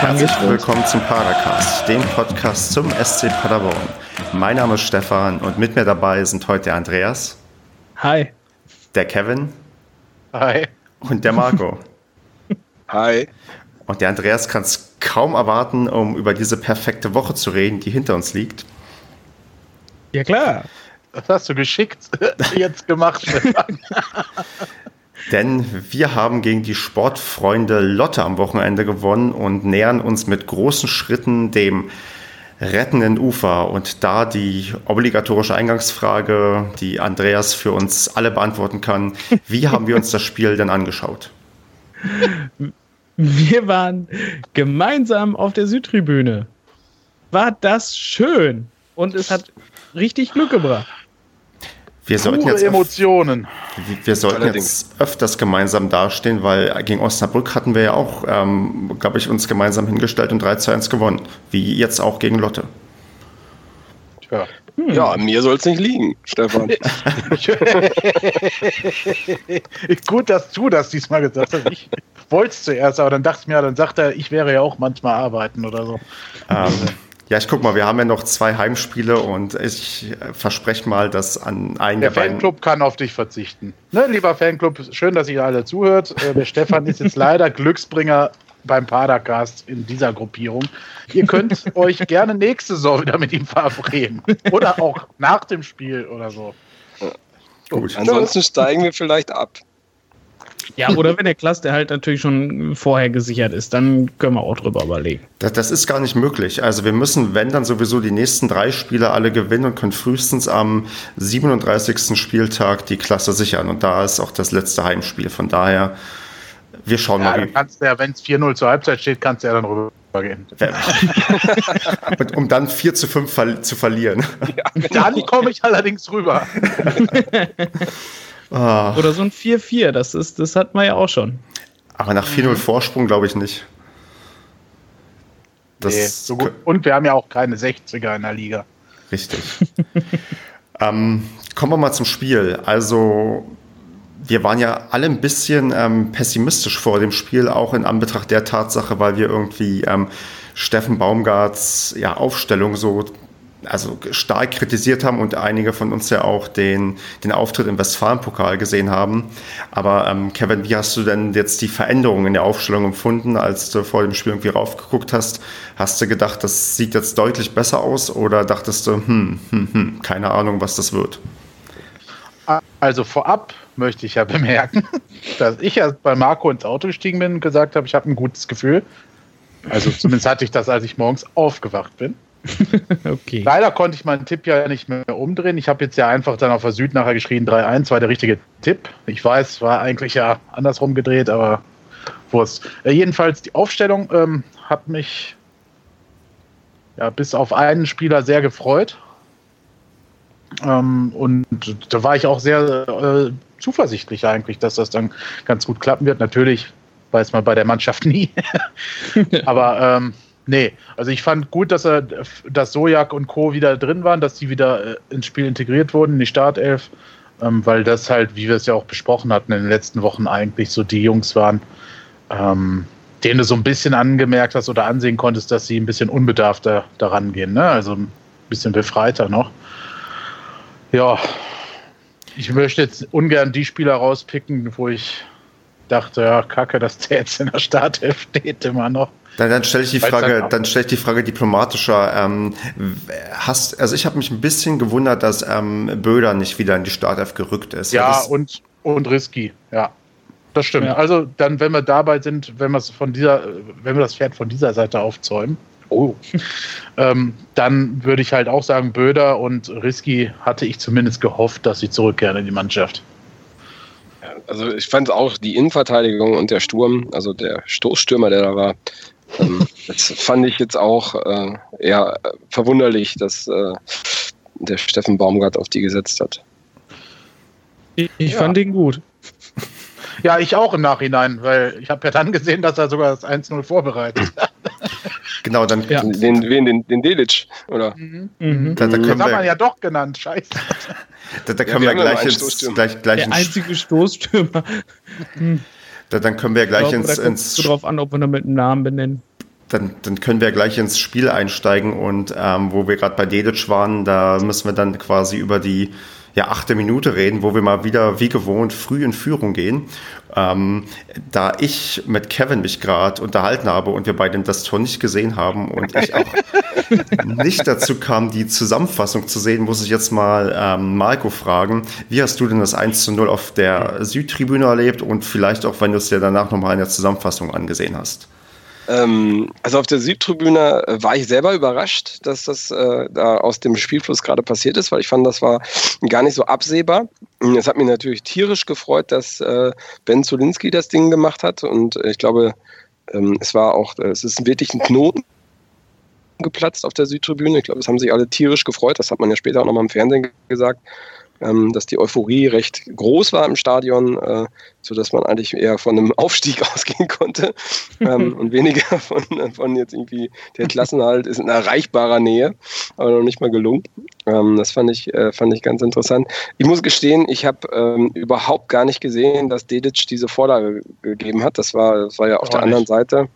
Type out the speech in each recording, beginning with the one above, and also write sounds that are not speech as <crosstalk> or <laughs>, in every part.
Herzlich willkommen zum Padercast, dem Podcast zum SC Paderborn. Mein Name ist Stefan und mit mir dabei sind heute der Andreas. Hi. Der Kevin. Hi. Und der Marco. <laughs> Hi. Und der Andreas kann es kaum erwarten, um über diese perfekte Woche zu reden, die hinter uns liegt. Ja klar. Das hast du geschickt <laughs> jetzt gemacht, Stefan. <laughs> Denn wir haben gegen die Sportfreunde Lotte am Wochenende gewonnen und nähern uns mit großen Schritten dem rettenden Ufer. Und da die obligatorische Eingangsfrage, die Andreas für uns alle beantworten kann, wie haben wir uns das Spiel denn angeschaut? Wir waren gemeinsam auf der Südtribüne. War das schön und es hat richtig Glück gebracht. Wir sollten jetzt, Emotionen. wir sollten Allerdings. jetzt öfters gemeinsam dastehen, weil gegen Osnabrück hatten wir ja auch, ähm, glaube ich, uns gemeinsam hingestellt und 3 zu 1 gewonnen. Wie jetzt auch gegen Lotte. Tja. Ja, an mir soll es nicht liegen, Stefan. <laughs> Gut, dass du das diesmal gesagt hast. Ich wollte es zuerst, aber dann dachte ich mir, dann sagt er, ich wäre ja auch manchmal arbeiten oder so. Ähm, ja, ich guck mal, wir haben ja noch zwei Heimspiele und ich äh, verspreche mal, dass an einen Der der. Fanclub kann auf dich verzichten. Ne, lieber Fanclub, schön, dass ihr alle zuhört. Äh, Der Stefan ist jetzt leider <laughs> Glücksbringer beim Padercast in dieser Gruppierung. Ihr könnt euch gerne nächste Saison wieder mit ihm verabreden. Oder auch nach dem Spiel oder so. Gut. Ansonsten steigen wir vielleicht ab. Ja, oder wenn der Cluster halt natürlich schon vorher gesichert ist, dann können wir auch drüber überlegen. Das, das ist gar nicht möglich. Also wir müssen, wenn dann sowieso die nächsten drei Spiele alle gewinnen und können frühestens am 37. Spieltag die Klasse sichern. Und da ist auch das letzte Heimspiel. Von daher, wir schauen Ja, mal, dann kannst du ja, wenn es 4-0 zur Halbzeit steht, kannst du ja dann rübergehen. <laughs> und, um dann 4 zu 5 ver zu verlieren. Dann komme ich allerdings rüber. <laughs> Ah, Oder so ein 4-4, das, ist, das hatten wir ja auch schon. aber nach 4-0 Vorsprung glaube ich nicht. Das Nee, so gut. Und wir haben ja auch keine 60er in der Liga. Richtig. <laughs> ähm, kommen wir mal zum Spiel. Also, wir waren ja alle ein bisschen ähm, pessimistisch vor dem Spiel, auch in Anbetracht der Tatsache, weil wir irgendwie ähm, Steffen Baumgarts ja, Aufstellung so also stark kritisiert haben und einige von uns ja auch den, den Auftritt im Westfalenpokal gesehen haben. Aber ähm, Kevin, wie hast du denn jetzt die Veränderungen in der Aufstellung empfunden, als du vor dem Spiel irgendwie raufgeguckt hast? Hast du gedacht, das sieht jetzt deutlich besser aus oder dachtest du, hm, hm, hm, keine Ahnung, was das wird? Also vorab möchte ich ja <laughs> bemerken, dass ich ja bei Marco ins Auto gestiegen bin und gesagt habe, ich habe ein gutes Gefühl. Also zumindest hatte ich das, als ich morgens aufgewacht bin. <laughs> Okay. Leider konnte ich meinen Tipp ja nicht mehr umdrehen. Ich habe jetzt ja einfach dann auf der Süd nachher geschrien, 3-1 war der richtige Tipp. Ich weiß, war eigentlich ja andersrum gedreht, aber Wurst. Äh, jedenfalls die Aufstellung ähm, hat mich ja, bis auf einen Spieler sehr gefreut. Ähm, und da war ich auch sehr äh, zuversichtlich eigentlich, dass das dann ganz gut klappen wird. Natürlich weiß man bei der Mannschaft nie. <laughs> Aber ähm, nee, also ich fand gut, dass er, dass Sojak und Co. wieder drin waren, dass die wieder äh, ins Spiel integriert wurden, in die Startelf, ähm, weil das halt, wie wir es ja auch besprochen hatten in den letzten Wochen, eigentlich so die Jungs waren, ähm, denen du so ein bisschen angemerkt hast oder ansehen konntest, dass sie ein bisschen unbedarfter daran gehen, ne? Also ein bisschen befreiter noch. Ja, ich möchte jetzt ungern die Spieler rauspicken, wo ich dachte, ja, kacke, dass der jetzt in der Startelf steht immer noch. Dann, dann stelle ich die Frage, dann- stelle ich die Frage diplomatischer. Ähm, hast, also ich habe mich ein bisschen gewundert, dass ähm, Böder nicht wieder in die Startelf gerückt ist. Ja, das, und, und risky, ja. Das stimmt. Ja. Also dann, wenn wir dabei sind, wenn wir es von dieser, wenn wir das Pferd von dieser Seite aufzäumen, oh, <laughs> ähm, dann würde ich halt auch sagen, Böder und Risky hatte ich zumindest gehofft, dass sie zurückkehren in die Mannschaft. Also ich fand auch die Innenverteidigung und der Sturm, also der Stoßstürmer, der da war, das fand ich jetzt auch äh, eher verwunderlich, dass äh, der Steffen Baumgart auf die gesetzt hat. Ich, ich Ja. fand den gut. Ja, ich auch im Nachhinein, weil ich habe ja dann gesehen, dass er sogar das 1-0 vorbereitet hat. <laughs> genau, dann, Ja. Den, wen, den, den Delic, oder? Mhm. da, da Das können hat man wir, ja doch genannt, scheiße. da, da Ja, können wir wir haben ja gleich, Stoßstürmer. gleich, gleich Der einzige Stoßstürmer. <laughs> da, dann können wir gleich Ich glaube, ins, da ins so drauf an, ob wir ihn mit einem Namen benennen. dann, dann können wir gleich ins Spiel einsteigen und ähm, wo wir gerade bei Dedic waren, da müssen wir dann quasi über die ja, achte Minute reden, wo wir mal wieder wie gewohnt früh in Führung gehen. Ähm, da ich mit Kevin mich gerade unterhalten habe und wir beide das Tor nicht gesehen haben und ich auch <laughs> nicht dazu kam, die Zusammenfassung zu sehen, muss ich jetzt mal ähm, Marco fragen. Wie hast du denn das 1 zu 0 auf der Südtribüne erlebt und vielleicht auch, wenn du es dir danach nochmal in der Zusammenfassung angesehen hast? Ähm, also auf der Südtribüne äh, war ich selber überrascht, dass das äh, da aus dem Spielfluss gerade passiert ist, weil ich fand, das war gar nicht so absehbar. Es hat mich natürlich tierisch gefreut, dass äh, Ben Zulinski das Ding gemacht hat und ich glaube, ähm, es war auch, es ist wirklich ein Knoten geplatzt auf der Südtribüne. Ich glaube, das haben sich alle tierisch gefreut. Das hat man ja später auch nochmal im Fernsehen gesagt ähm, dass die Euphorie recht groß war im Stadion, äh, sodass man eigentlich eher von einem <laughs> Aufstieg <laughs> ausgehen konnte ähm, <laughs> und weniger von, von jetzt irgendwie der Klassenhalt ist in erreichbarer Nähe, aber noch nicht mal gelungen. Ähm, das fand ich, äh, fand ich ganz interessant. Ich muss gestehen, ich habe ähm, überhaupt gar nicht gesehen, dass Dedic diese Vorlage gegeben hat. Das war, das war ja auf oh, der anderen nicht. Seite.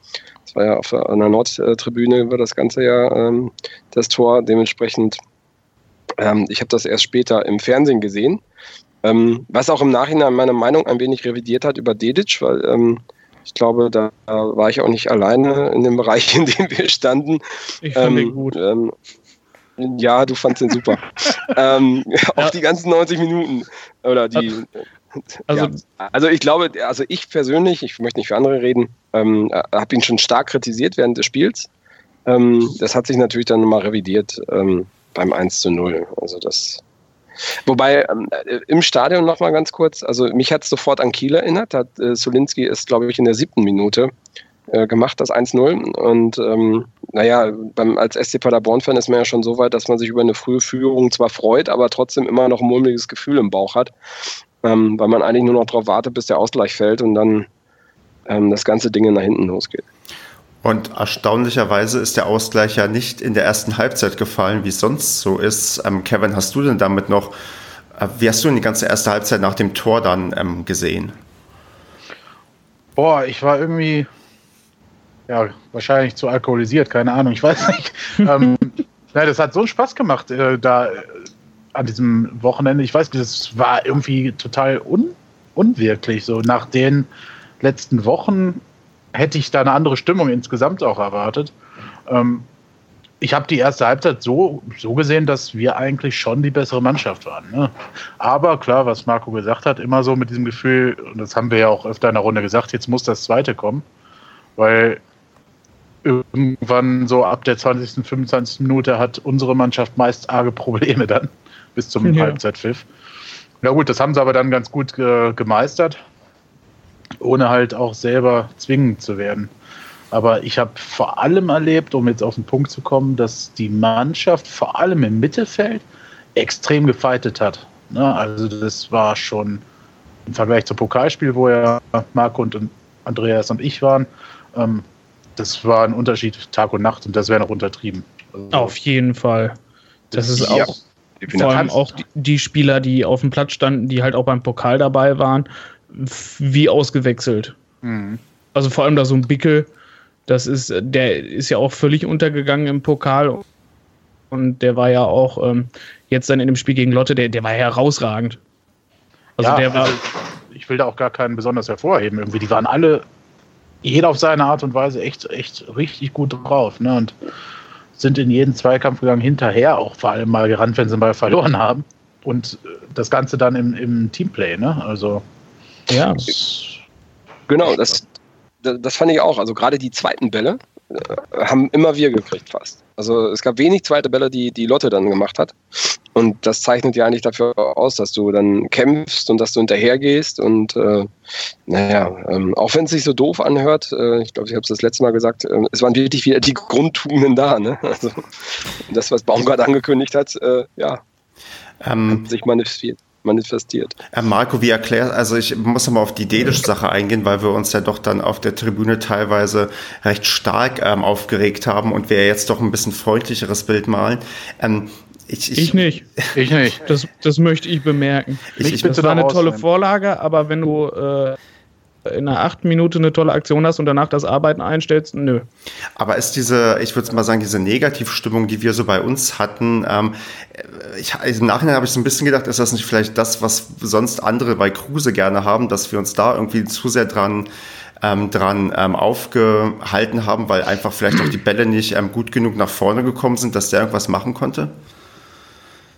Das war ja auf der, an der Nordtribüne war das Ganze ja ähm, das Tor. Dementsprechend ähm, ich habe das erst später im Fernsehen gesehen, ähm, was auch im Nachhinein meine Meinung ein wenig revidiert hat über Dedic, weil ähm, ich glaube, da war ich auch nicht alleine in dem <laughs> Bereich, in dem wir standen. Ich fand ihn ähm, gut. Ähm, ja, du fandst ihn super. <laughs> ähm, ja. Auch die ganzen 90 Minuten. Oder die. Also, ja. also ich glaube, also ich persönlich, ich möchte nicht für andere reden, ähm, habe ihn schon stark kritisiert während des Spiels. Das hat sich natürlich dann mal revidiert. Beim 1 zu 0. Also das. Wobei ähm, äh, im Stadion noch mal ganz kurz, also mich hat es sofort an Kiel erinnert. Hat, äh, Solinski ist, glaube ich, in der siebten Minute äh, gemacht, das 1-0. Und ähm, naja, beim, als SC Paderborn-Fan ist man ja schon so weit, dass man sich über eine frühe Führung zwar freut, aber trotzdem immer noch ein mulmiges Gefühl im Bauch hat. Ähm, weil man eigentlich nur noch darauf wartet, bis der Ausgleich fällt und dann ähm, das ganze Ding nach hinten losgeht. Und erstaunlicherweise ist der Ausgleich ja nicht in der ersten Halbzeit gefallen, wie es sonst so ist. Ähm, Kevin, hast du denn damit noch, äh, wie hast du denn die ganze erste Halbzeit nach dem Tor dann ähm, gesehen? Boah, ich war irgendwie, ja, wahrscheinlich zu alkoholisiert, keine Ahnung, ich weiß nicht. <laughs> ähm, ja, das hat so einen Spaß gemacht, äh, da äh, an diesem Wochenende. Ich weiß nicht, das war irgendwie total un unwirklich, so nach den letzten Wochen hätte ich da eine andere Stimmung insgesamt auch erwartet. Ähm, ich habe die erste Halbzeit so, so gesehen, dass wir eigentlich schon die bessere Mannschaft waren. Ne? Aber klar, was Marco gesagt hat, immer so mit diesem Gefühl, und das haben wir ja auch öfter in der Runde gesagt, jetzt muss das zweite kommen. Weil irgendwann so ab der 20., 25. Minute hat unsere Mannschaft meist arge Probleme dann <laughs> bis zum ja. Halbzeitpfiff. Na gut, das haben sie aber dann ganz gut ge gemeistert ohne halt auch selber zwingend zu werden. Aber ich habe vor allem erlebt, um jetzt auf den Punkt zu kommen, dass die Mannschaft vor allem im Mittelfeld extrem gefeitet hat. Ne? Also das war schon im Vergleich zum Pokalspiel, wo ja Marco und Andreas und ich waren, ähm, das war ein Unterschied Tag und Nacht und das wäre noch untertrieben. Also auf jeden Fall. Das ist ja, auch vor allem auch die, die, Spieler, die auf dem Platz standen, die halt auch beim Pokal dabei waren, wie ausgewechselt. Mhm. Also vor allem da so ein Bickel, das ist, der ist ja auch völlig untergegangen im Pokal. Und der war ja auch ähm, jetzt dann in dem Spiel gegen Lotte, der, der war herausragend. Also ja, der war. Also ich will da auch gar keinen besonders hervorheben. Irgendwie, die waren alle, jeder auf seine Art und Weise, echt, echt richtig gut drauf. Ne? Und sind in jeden Zweikampf gegangen, hinterher auch vor allem mal gerannt, wenn sie mal verloren haben. Und das Ganze dann im, im Teamplay, ne? Also ja. Genau, das, das fand ich auch. Also gerade die zweiten Bälle äh, haben immer wir gekriegt fast. Also es gab wenig zweite Bälle, die die Lotte dann gemacht hat. Und das zeichnet ja eigentlich dafür aus, dass du dann kämpfst und dass du hinterhergehst. Und äh, naja, ähm, auch wenn es sich so doof anhört, äh, ich glaube, ich habe es das letzte Mal gesagt, äh, es waren wirklich wieder die Grundtugenden da. Ne? <laughs> Also das, was Baumgart angekündigt hat, äh, ja, ähm, sich manifestiert manifestiert. Äh, Marco, wie erklärt, also ich muss nochmal auf die Dedisch-Sache eingehen, weil wir uns ja doch dann auf der Tribüne teilweise recht stark ähm, aufgeregt haben und wir jetzt doch ein bisschen freundlicheres Bild malen. Ähm, ich, ich, ich, nicht. Ich nicht. Das, das möchte ich bemerken. Ich, ich, das war eine tolle Vorlage, aber wenn du äh, in einer achten Minute eine tolle Aktion hast und danach das Arbeiten einstellst, nö. Aber ist diese, ich würde mal sagen, diese Negativstimmung, die wir so bei uns hatten, ähm, ich, im Nachhinein habe ich so ein bisschen gedacht, ist das nicht vielleicht das, was sonst andere bei Kruse gerne haben, dass wir uns da irgendwie zu sehr dran ähm, dran ähm, aufgehalten haben, weil einfach vielleicht auch die Bälle nicht ähm, gut genug nach vorne gekommen sind, dass der irgendwas machen konnte?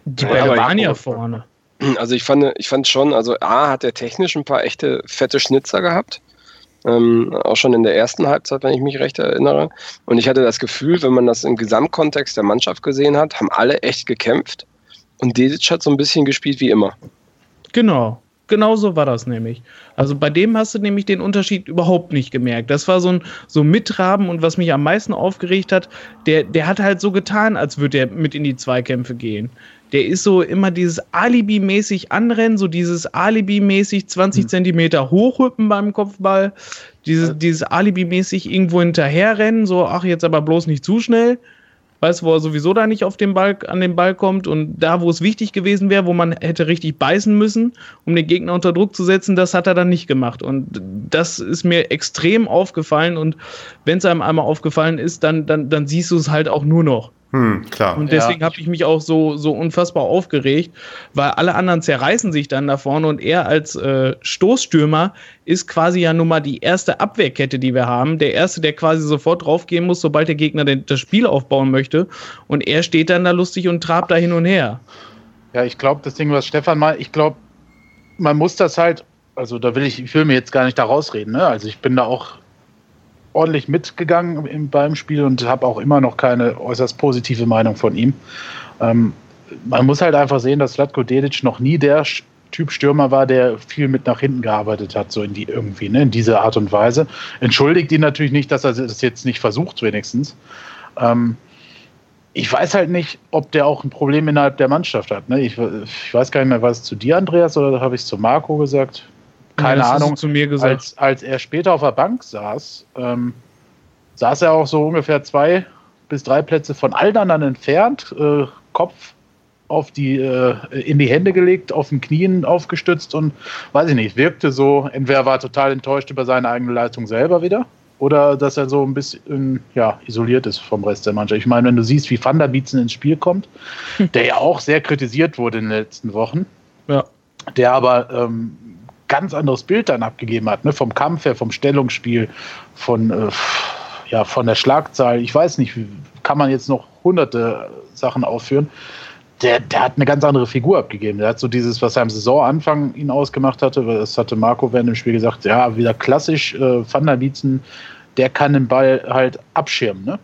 Die Bälle ja, waren ja vorne. <clears throat> Also ich fand, ich fand schon, also A hat er technisch ein paar echte fette Schnitzer gehabt. Ähm, auch schon in der ersten Halbzeit, wenn ich mich recht erinnere. Und ich hatte das Gefühl, wenn man das im Gesamtkontext der Mannschaft gesehen hat, haben alle echt gekämpft. Und Dedic hat so ein bisschen gespielt wie immer. Genau. Genau so war das nämlich. Also bei dem hast du nämlich den Unterschied überhaupt nicht gemerkt. Das war so ein so Mittraben und was mich am meisten aufgeregt hat, der, der hat halt so getan, als würde er mit in die Zweikämpfe gehen. Der ist so immer dieses Alibi-mäßig anrennen, so dieses Alibi-mäßig 20 mhm. Zentimeter hochhüppen beim Kopfball, dieses, dieses Alibi-mäßig irgendwo hinterherrennen, so, ach, jetzt aber bloß nicht zu schnell weiß, wo er sowieso da nicht auf den Ball, an den Ball kommt und da, wo es wichtig gewesen wäre, wo man hätte richtig beißen müssen, um den Gegner unter Druck zu setzen, das hat er dann nicht gemacht. Und das ist mir extrem aufgefallen und wenn es einem einmal aufgefallen ist, dann, dann, dann siehst du es halt auch nur noch. Hm, klar. Und deswegen ja. habe ich mich auch so, so unfassbar aufgeregt, weil alle anderen zerreißen sich dann da vorne und er als äh, Stoßstürmer ist quasi ja nun mal die erste Abwehrkette, die wir haben. Der erste, der quasi sofort draufgehen muss, sobald der Gegner den, das Spiel aufbauen möchte. Und er steht dann da lustig und trabt da hin und her. Ja, ich glaube, das Ding, was Stefan mal, ich glaube, man muss das halt, also da will ich, ich will mir jetzt gar nicht da rausreden, ne? Also ich bin da auch ordentlich mitgegangen im, beim Spiel und habe auch immer noch keine äußerst positive Meinung von ihm. Ähm, man muss halt einfach sehen, dass Slatko Dedic noch nie der Typ Stürmer war, der viel mit nach hinten gearbeitet hat, so in die irgendwie, ne, in diese Art und Weise. Entschuldigt ihn natürlich nicht, dass er das jetzt nicht versucht, wenigstens. Ähm, ich weiß halt nicht, ob der auch ein Problem innerhalb der Mannschaft hat. Ne? Ich, ich weiß gar nicht mehr, war es zu dir, Andreas, oder habe ich es zu Marco gesagt? Keine ja, Ahnung, zu mir gesagt. Als, als er später auf der Bank saß, ähm, saß er auch so ungefähr zwei bis drei Plätze von allen anderen entfernt, äh, Kopf auf die, äh, in die Hände gelegt, auf den Knien aufgestützt und weiß ich nicht, wirkte so, entweder war total enttäuscht über seine eigene Leistung selber wieder oder dass er so ein bisschen ja, isoliert ist vom Rest der Mannschaft. Ich meine, wenn du siehst, wie Van der Bietzen ins Spiel kommt, der ja auch sehr kritisiert wurde in den letzten Wochen, ja. der aber ähm, ganz anderes Bild dann abgegeben hat, ne? vom Kampf her, vom Stellungsspiel, von, äh, ja, von der Schlagzahl. Ich weiß nicht, kann man jetzt noch hunderte Sachen aufführen. Der, der hat eine ganz andere Figur abgegeben. Der hat so dieses, was er am Saisonanfang ihn ausgemacht hatte, das hatte Marco während dem Spiel gesagt, ja, wieder klassisch, äh, Van der Wietzen, der kann den Ball halt abschirmen ne?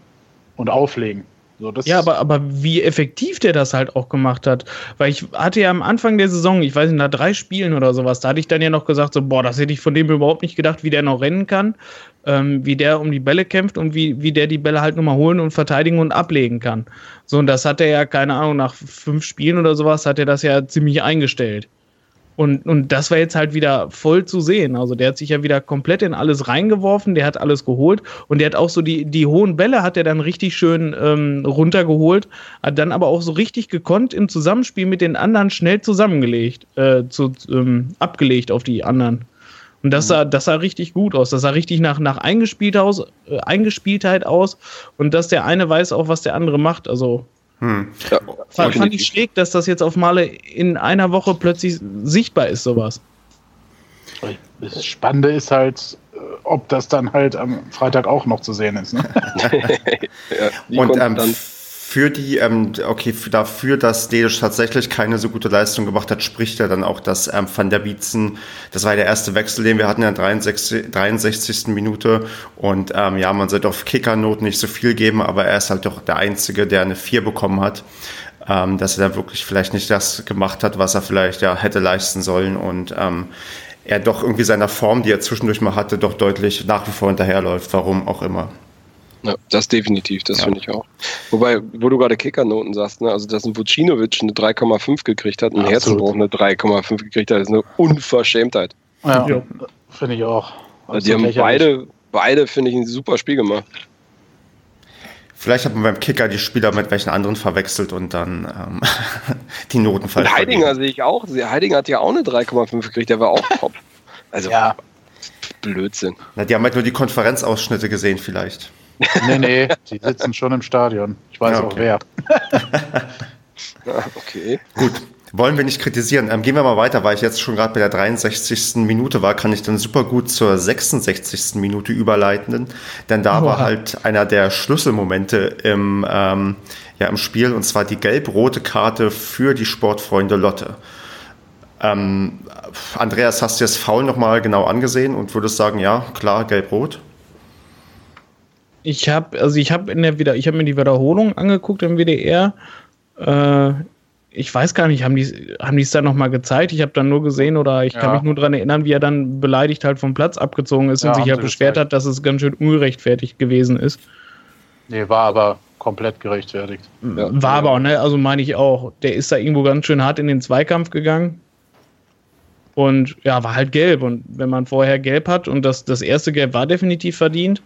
und auflegen. So, ja, aber, aber wie effektiv der das halt auch gemacht hat. Weil ich hatte ja am Anfang der Saison, ich weiß nicht, nach drei Spielen oder sowas, da hatte ich dann ja noch gesagt, so, boah, das hätte ich von dem überhaupt nicht gedacht, wie der noch rennen kann, ähm, wie der um die Bälle kämpft und wie, wie der die Bälle halt nochmal holen und verteidigen und ablegen kann. So, und das hat er ja, keine Ahnung, nach fünf Spielen oder sowas, hat er das ja ziemlich eingestellt. Und, und das war jetzt halt wieder voll zu sehen. Also der hat sich ja wieder komplett in alles reingeworfen, der hat alles geholt und der hat auch so die, die hohen Bälle hat er dann richtig schön ähm, runtergeholt, hat dann aber auch so richtig gekonnt im Zusammenspiel mit den anderen schnell zusammengelegt, äh, zu, ähm, abgelegt auf die anderen. Und das sah, das sah richtig gut aus. Das sah richtig nach, nach Eingespielt aus, äh, Eingespieltheit aus. Und dass der eine weiß auch, was der andere macht. Also hm. Ja, fand, fand ich schräg, dass das jetzt auf Male in einer Woche plötzlich sichtbar ist, sowas. Das Spannende ist halt, ob das dann halt am Freitag auch noch zu sehen ist. Ne? <laughs> <laughs> ja, Und ähm, für die, ähm, okay, für, dafür, dass Dedisch tatsächlich keine so gute Leistung gemacht hat, spricht er dann auch, dass ähm, Van der Bietzen, das war der erste Wechsel, den wir hatten in der 63, 63. Minute. Und ähm, ja, man sollte auf Kickernoten nicht so viel geben, aber er ist halt doch der Einzige, der eine 4 bekommen hat. Ähm, dass er da wirklich vielleicht nicht das gemacht hat, was er vielleicht ja hätte leisten sollen. Und ähm, er doch irgendwie seiner Form, die er zwischendurch mal hatte, doch deutlich nach wie vor hinterherläuft, warum auch immer. Ja, das definitiv, das ja. finde ich auch. Wobei, wo du gerade Kickernoten sagst, ne, also dass ein Vucinovic eine 3,5 gekriegt hat, ein Herzenbruch eine 3,5 gekriegt hat, ist eine Unverschämtheit. Ja, ja. finde ich auch. Also die haben beide, beide finde ich, ein super Spiel gemacht. Vielleicht hat man beim Kicker die Spieler mit welchen anderen verwechselt und dann ähm, <laughs> die Noten falsch. Heidinger sehe ich auch. Heidinger hat ja auch eine 3,5 gekriegt, der war auch top. Also ja. Blödsinn. Na, die haben halt nur die Konferenzausschnitte gesehen, vielleicht. Nee, nee, die sitzen schon im Stadion. Ich weiß ja, okay. auch wer. <laughs> okay. Gut. Wollen wir nicht kritisieren. Ähm, gehen wir mal weiter, weil ich jetzt schon gerade bei der 63. Minute war, kann ich dann super gut zur 66. Minute überleiten. Denn da oh, war halt einer der Schlüsselmomente im, ähm, ja, im Spiel, und zwar die gelb-rote Karte für die Sportfreunde Lotte. Ähm, Andreas, hast du das Foul nochmal genau angesehen und würdest sagen, ja, klar, gelb-rot? Ich habe also ich habe in der wieder ich habe mir die Wiederholung angeguckt im WDR. Äh, ich weiß gar nicht, haben die haben die es dann nochmal gezeigt? Ich habe dann nur gesehen oder ich ja. kann mich nur daran erinnern, wie er dann beleidigt halt vom Platz abgezogen ist ja, und sich ja beschwert hat, dass es ganz schön ungerechtfertigt gewesen ist. Nee, war aber komplett gerechtfertigt. War aber auch, ne? Also meine ich auch. Der ist da irgendwo ganz schön hart in den Zweikampf gegangen. Und ja, war halt gelb. Und wenn man vorher gelb hat und das, das erste Gelb war definitiv verdient,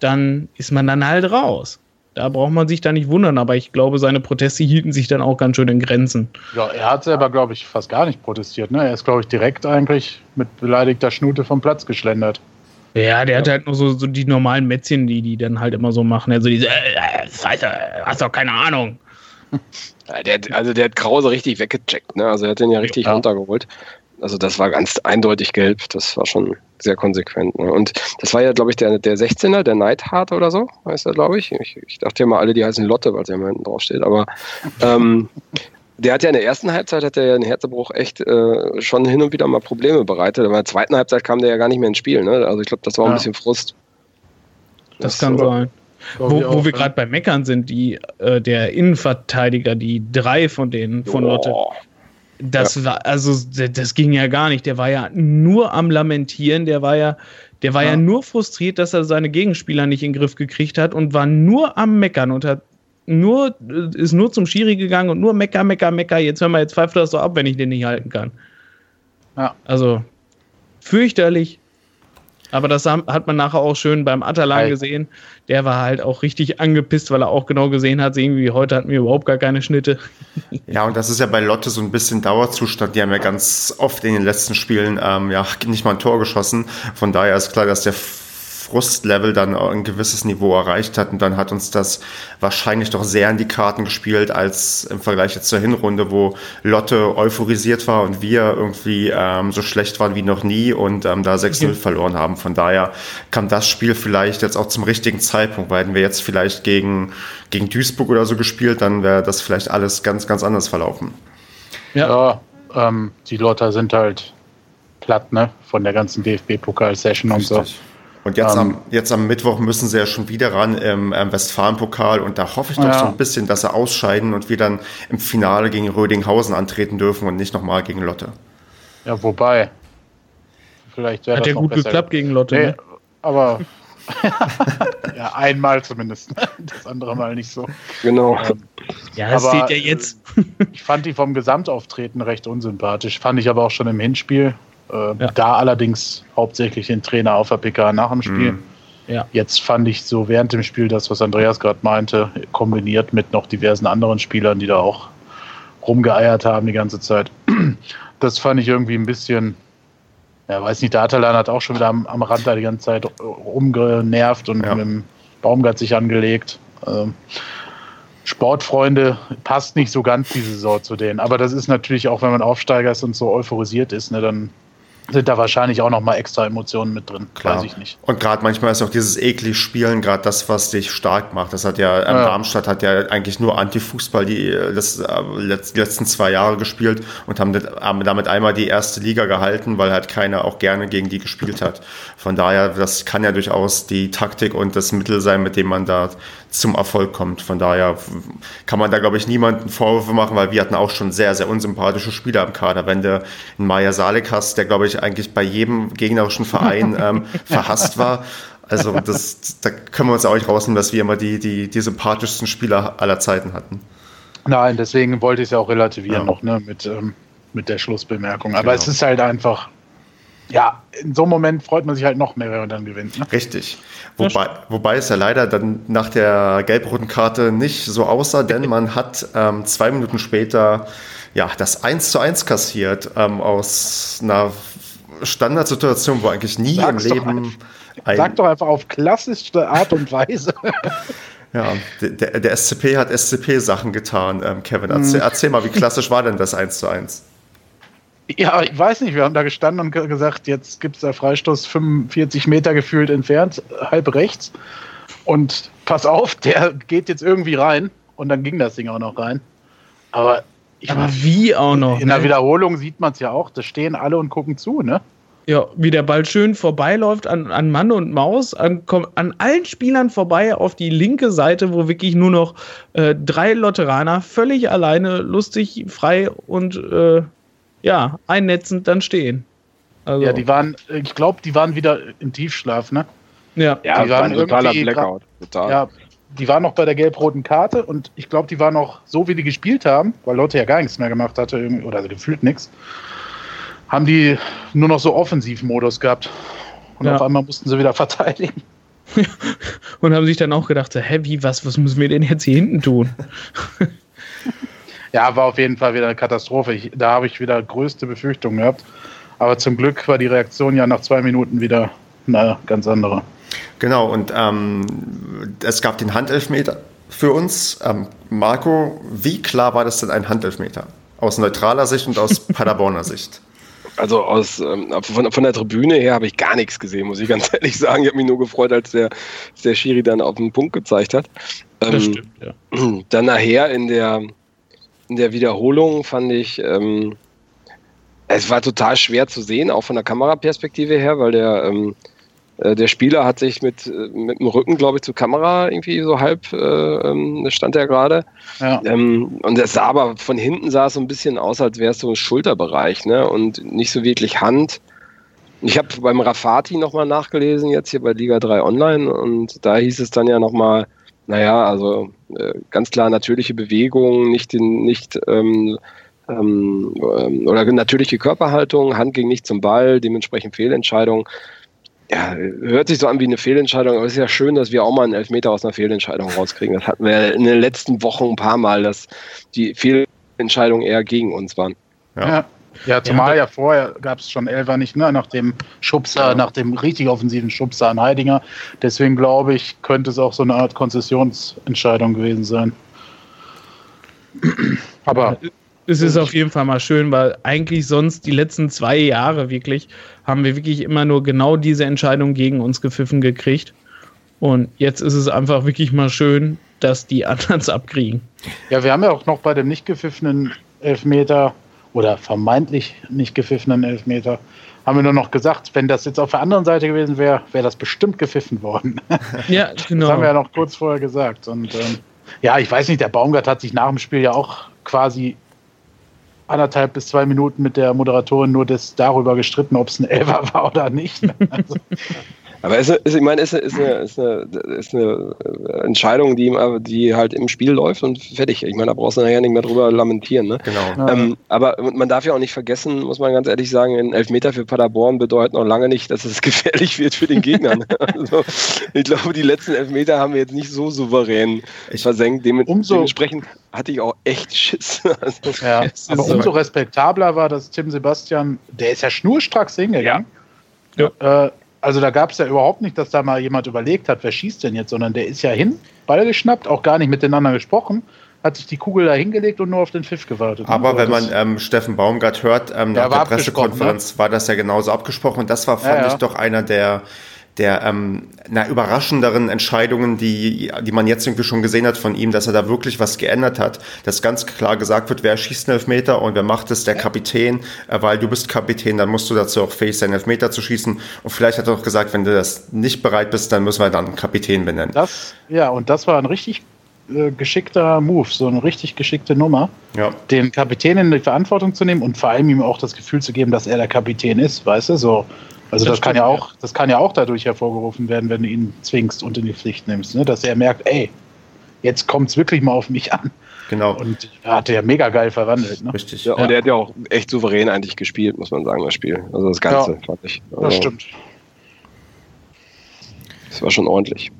dann ist man dann halt raus. Da braucht man sich da nicht wundern, aber ich glaube, seine Proteste hielten sich dann auch ganz schön in Grenzen. Ja, er hat selber, glaube ich, fast gar nicht protestiert. Ne? Er ist, glaube ich, direkt eigentlich mit beleidigter Schnute vom Platz geschlendert. Ja, der ja. hat halt nur so, so die normalen Mätzchen, die die dann halt immer so machen. Also diese, äh, äh Scheiße, hast doch keine Ahnung. <laughs> Ja, der, also der hat Krause richtig weggecheckt, ne? Also er hat den ja richtig ja. runtergeholt. Also das war ganz eindeutig gelb. Das war schon sehr konsequent. Ne? Und das war ja, glaube ich, der, der 16er, der Neidhart oder so, heißt er, glaube ich. ich. ich. dachte ja mal, alle, die heißen Lotte, weil es ja immer hinten drauf steht. Aber ähm, der hat ja in der ersten Halbzeit hat er ja einen Herzebruch echt äh, schon hin und wieder mal Probleme bereitet. Aber in der zweiten Halbzeit kam der ja gar nicht mehr ins Spiel. Ne? Also ich glaube, das war ja. ein bisschen Frust. Das, das kann so. sein. Wo, wo wir gerade bei Meckern sind, die, äh, der Innenverteidiger, die drei von denen von Lotte, das ja. war, also, das ging ja gar nicht. Der war ja nur am Lamentieren, der war ja, der war ja. ja nur frustriert, dass er seine Gegenspieler nicht in den Griff gekriegt hat und war nur am Meckern und hat nur, ist nur zum Schiri gegangen und nur Mecker, Mecker, Mecker. Jetzt hören wir, jetzt pfeift das so ab, wenn ich den nicht halten kann. Ja. Also, fürchterlich. Aber das hat man nachher auch schön beim Atalan gesehen. Der war halt auch richtig angepisst, weil er auch genau gesehen hat, irgendwie heute hatten wir überhaupt gar keine Schnitte. <laughs> Ja, und das ist ja bei Lotte so ein bisschen Dauerzustand. Die haben ja ganz oft in den letzten Spielen ähm, ja nicht mal ein Tor geschossen. Von daher ist klar, dass der Frustlevel dann ein gewisses Niveau erreicht hat. Und dann hat uns das wahrscheinlich doch sehr in die Karten gespielt, als im Vergleich jetzt zur Hinrunde, wo Lotte euphorisiert war und wir irgendwie ähm, so schlecht waren wie noch nie und ähm, da 6-0 mhm. verloren haben. Von daher kam das Spiel vielleicht jetzt auch zum richtigen Zeitpunkt, weil hätten wir jetzt vielleicht gegen, gegen Duisburg oder so gespielt, dann wäre das vielleicht alles ganz, ganz anders verlaufen. Ja, ja ähm, die Lotter sind halt platt, ne? Von der ganzen DFB-Pokal-Session und so. Und jetzt, um, am, ähm. jetzt am Mittwoch müssen sie ja schon wieder ran im, im Westfalen-Pokal und da hoffe ich doch ja. so ein bisschen, dass sie ausscheiden und wir dann im Finale gegen Rödinghausen antreten dürfen und nicht nochmal gegen Lotte. Ja, wobei. Vielleicht Hat ja gut geklappt gegen Lotte. Nee, ne? Aber <laughs> ja, einmal zumindest. <laughs> Das andere Mal nicht so. Genau. Ähm, ja, das aber, steht ja jetzt. ich fand die vom Gesamtauftreten recht unsympathisch. Fand ich aber auch schon im Hinspiel. Äh, ja. Da allerdings hauptsächlich den Trainer auf der PK nach dem Spiel. Mhm. Ja. Jetzt fand ich so während dem Spiel das, was Andreas gerade meinte, kombiniert mit noch diversen anderen Spielern, die da auch rumgeeiert haben die ganze Zeit. <clears throat> Das fand ich irgendwie ein bisschen, ja, weiß nicht, der Atalan hat auch schon wieder am, am Rand da die ganze Zeit rumgenervt und ja. mit dem Baumgart sich angelegt. Ähm, Sportfreunde passt nicht so ganz diese Saison zu denen. Aber das ist natürlich auch, wenn man Aufsteiger ist und so euphorisiert ist, ne, dann sind da wahrscheinlich auch noch mal extra Emotionen mit drin. Klar. Weiß ich nicht. Und gerade manchmal ist auch dieses eklig Spielen gerade das, was dich stark macht. Das hat ja, ähm, ja. Darmstadt hat ja eigentlich nur Antifußball die, das, äh, die letzten zwei Jahre gespielt und haben, haben damit einmal die erste Liga gehalten, weil halt keiner auch gerne gegen die gespielt hat. Von daher, das kann ja durchaus die Taktik und das Mittel sein, mit dem man da zum Erfolg kommt. Von daher kann man da, glaube ich, niemanden Vorwürfe machen, weil wir hatten auch schon sehr, sehr unsympathische Spieler im Kader. Wenn du einen Maya Salek hast, der, glaube ich, eigentlich bei jedem gegnerischen Verein <laughs> ähm, verhasst war. Also das, da können wir uns auch nicht rausnehmen, dass wir immer die, die, die sympathischsten Spieler aller Zeiten hatten. Nein, deswegen wollte ich es ja auch relativieren ja. noch ne, mit, ähm, mit der Schlussbemerkung. Aber genau. es ist halt einfach ja, in so einem Moment freut man sich halt noch mehr, wenn man dann gewinnt. Ne? Richtig. Wobei, wobei es ja leider dann nach der gelb-roten Karte nicht so aussah, denn man hat ähm, zwei Minuten später ja, das 1 zu 1 kassiert ähm, aus einer Standardsituation, wo eigentlich nie Sag's im Leben. Doch, sag doch einfach auf klassischste Art und Weise. <laughs> ja, der, der SCP hat SCP-Sachen getan, ähm, Kevin. Erzähl, hm. erzähl, mal, wie klassisch war denn das 1 zu 1? Ja, ich weiß nicht, wir haben da gestanden und gesagt, jetzt gibt es da Freistoß 45 Meter gefühlt entfernt, halb rechts. Und pass auf, der geht jetzt irgendwie rein. Und dann ging das Ding auch noch rein. Aber, ich Aber wie auch noch? In ne? der Wiederholung sieht man es ja auch. Da stehen alle und gucken zu, ne? Ja, wie der Ball schön vorbeiläuft an, an Mann und Maus, an, an allen Spielern vorbei auf die linke Seite, wo wirklich nur noch äh, drei Lotteraner völlig alleine, lustig, frei und äh, ja, einnetzend dann stehen. Also. Ja, die waren, ich glaube, die waren wieder im Tiefschlaf, ne? Ja, ja die waren totaler Blackout. Total. Ja, die waren noch bei der gelb-roten Karte und ich glaube, die waren noch so, wie die gespielt haben, weil Leute ja gar nichts mehr gemacht hatte, oder gefühlt nichts, haben die nur noch so Offensivmodus gehabt. Und ja. auf einmal mussten sie wieder <laughs> verteidigen. und haben sich dann auch gedacht, hä, wie, was, was müssen wir denn jetzt hier hinten tun? <laughs> ja, war auf jeden Fall wieder eine Katastrophe. Ich, da habe ich wieder größte Befürchtungen gehabt. Aber zum Glück war die Reaktion ja nach zwei Minuten wieder eine ganz andere. Genau, und ähm, es gab den Handelfmeter für uns. Ähm, Marco, wie klar war das denn ein Handelfmeter? Aus neutraler Sicht und aus <laughs> Paderborner Sicht? Also aus, ähm, von, von, der Tribüne her habe ich gar nichts gesehen, muss ich ganz <laughs> ehrlich sagen. Ich habe mich nur gefreut, als der, als der Schiri dann auf den Punkt gezeigt hat. Ähm, das stimmt, ja. Dann nachher in der, in der Wiederholung fand ich, ähm, es war total schwer zu sehen, auch von der Kameraperspektive her, weil der, ähm, äh, der Spieler hat sich mit, äh, mit dem Rücken, glaube ich, zur Kamera irgendwie so halb, äh, ähm, stand er gerade. Ja. Ähm, und es sah aber von hinten sah es so ein bisschen aus, als wäre es so ein Schulterbereich, ne? Und nicht so wirklich Hand. Ich habe beim Rafati nochmal nachgelesen, jetzt hier bei Liga 3 Online, und da hieß es dann ja nochmal, naja, also äh, ganz klar natürliche Bewegung, nicht, in, nicht ähm, ähm, oder natürliche Körperhaltung, Hand ging nicht zum Ball, dementsprechend Fehlentscheidung ja, hört sich so an wie eine Fehlentscheidung, aber es ist ja schön, dass wir auch mal einen Elfmeter aus einer Fehlentscheidung rauskriegen. Das hatten wir in den letzten Wochen ein paar Mal, dass die Fehlentscheidungen eher gegen uns waren. Ja. ja. Ja, zumal ja, vorher gab es schon Elfer nicht, ne? nach dem Schubser, ja. nach dem richtig offensiven Schubser an Heidinger. Deswegen glaube ich, könnte es auch so eine Art Konzessionsentscheidung gewesen sein. Aber es ist auf jeden Fall mal schön, weil eigentlich sonst die letzten zwei Jahre wirklich haben wir wirklich immer nur genau diese Entscheidung gegen uns gepfiffen gekriegt. Und jetzt ist es einfach wirklich mal schön, dass die <laughs> anderen es abkriegen. Ja, wir haben ja auch noch bei dem nicht gepfiffenen Elfmeter oder vermeintlich nicht gepfiffenen Elfmeter, haben wir nur noch gesagt, wenn das jetzt auf der anderen Seite gewesen wäre, wäre das bestimmt gepfiffen worden. <laughs> Ja, genau. Das haben wir ja noch kurz vorher gesagt. Und ähm, ja, ich weiß nicht, der Baumgart hat sich nach dem Spiel ja auch quasi anderthalb bis zwei Minuten mit der Moderatorin nur das darüber gestritten, ob es ein Elfer <laughs> war oder nicht. Also, aber ist, ist, ich meine, ist, ist, eine, ist, eine, ist eine Entscheidung, die, die halt im Spiel läuft und fertig. Ich meine, da brauchst du nachher nicht mehr drüber lamentieren. Ne? Genau. Ähm, aber man darf ja auch nicht vergessen, muss man ganz ehrlich sagen, ein Elfmeter für Paderborn bedeutet noch lange nicht, dass es <laughs> gefährlich wird für den Gegner. Ne? also, ich glaube, die letzten Elfmeter haben wir jetzt nicht so souverän ich versenkt. Dem, dementsprechend hatte ich auch echt Schiss. <laughs> Also, ja, aber so umso respektabler war, dass Tim Sebastian, der ist ja schnurstracks hingegangen. Ja. ja. Äh, also da gab es ja überhaupt nicht, dass da mal jemand überlegt hat, wer schießt denn jetzt, sondern der ist ja hin, Ball geschnappt, auch gar nicht miteinander gesprochen, hat sich die Kugel da hingelegt und nur auf den Pfiff gewartet. Aber wenn man ähm, Steffen Baumgart hört, ähm, nach der Pressekonferenz ne? war das ja genauso abgesprochen und das war, fand ja, ja. ich, doch einer der der ähm, na, überraschenderen Entscheidungen, die, die man jetzt irgendwie schon gesehen hat von ihm, dass er da wirklich was geändert hat, dass ganz klar gesagt wird, wer schießt einen Elfmeter und wer macht es, der. Kapitän, äh, weil du bist Kapitän, dann musst du dazu auch fähig sein, Elfmeter zu schießen. Und vielleicht hat er auch gesagt, wenn du das nicht bereit bist, dann müssen wir dann einen Kapitän benennen. Das, ja, und das war ein richtig äh, geschickter Move, so eine richtig geschickte Nummer, ja. den Kapitän in die Verantwortung zu nehmen und vor allem ihm auch das Gefühl zu geben, dass er der Kapitän ist, weißt du, so also das, das kann ja auch, das kann ja auch dadurch hervorgerufen werden, wenn du ihn zwingst und in die Pflicht nimmst, ne? dass er merkt, ey, jetzt kommt es wirklich mal auf mich an. Genau. Und er hat ja mega geil verwandelt. Ne? Richtig. Ja, und er hat ja auch echt souverän eigentlich gespielt, muss man sagen, das Spiel. Also das Ganze, ja, fand ich. Also, das stimmt. Das war schon ordentlich.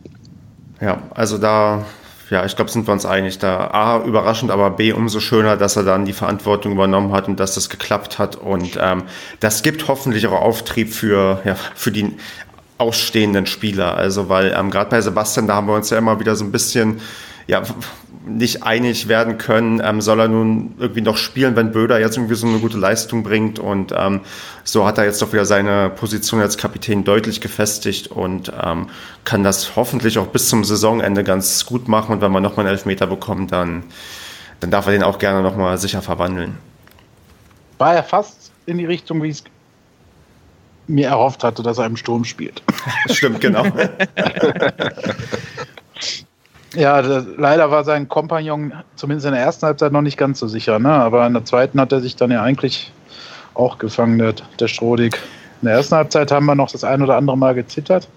Ja, also da ja, ich glaube, sind wir uns einig. Da A, überraschend, aber B, umso schöner, dass er dann die Verantwortung übernommen hat und dass das geklappt hat. Und ähm, das gibt hoffentlich auch Auftrieb für, ja, für die ausstehenden Spieler. Also, weil ähm, gerade bei Sebastian, da haben wir uns ja immer wieder so ein bisschen ja, nicht einig werden können, ähm, soll er nun irgendwie noch spielen, wenn Böder jetzt irgendwie so eine gute Leistung bringt. Und ähm, so hat er jetzt doch wieder seine Position als Kapitän deutlich gefestigt und ähm, kann das hoffentlich auch bis zum Saisonende ganz gut machen. Und wenn wir nochmal einen Elfmeter bekommen, dann, dann darf er den auch gerne nochmal sicher verwandeln. War er fast in die Richtung, wie ich es mir erhofft hatte, dass er im Sturm spielt. <laughs> Stimmt, genau. <laughs> Ja, das, leider war sein Kompagnon zumindest in der ersten Halbzeit noch nicht ganz so sicher, ne? aber in der zweiten hat er sich dann ja eigentlich auch gefangen, der, der Strodig. In der ersten Halbzeit haben wir noch das ein oder andere Mal gezittert.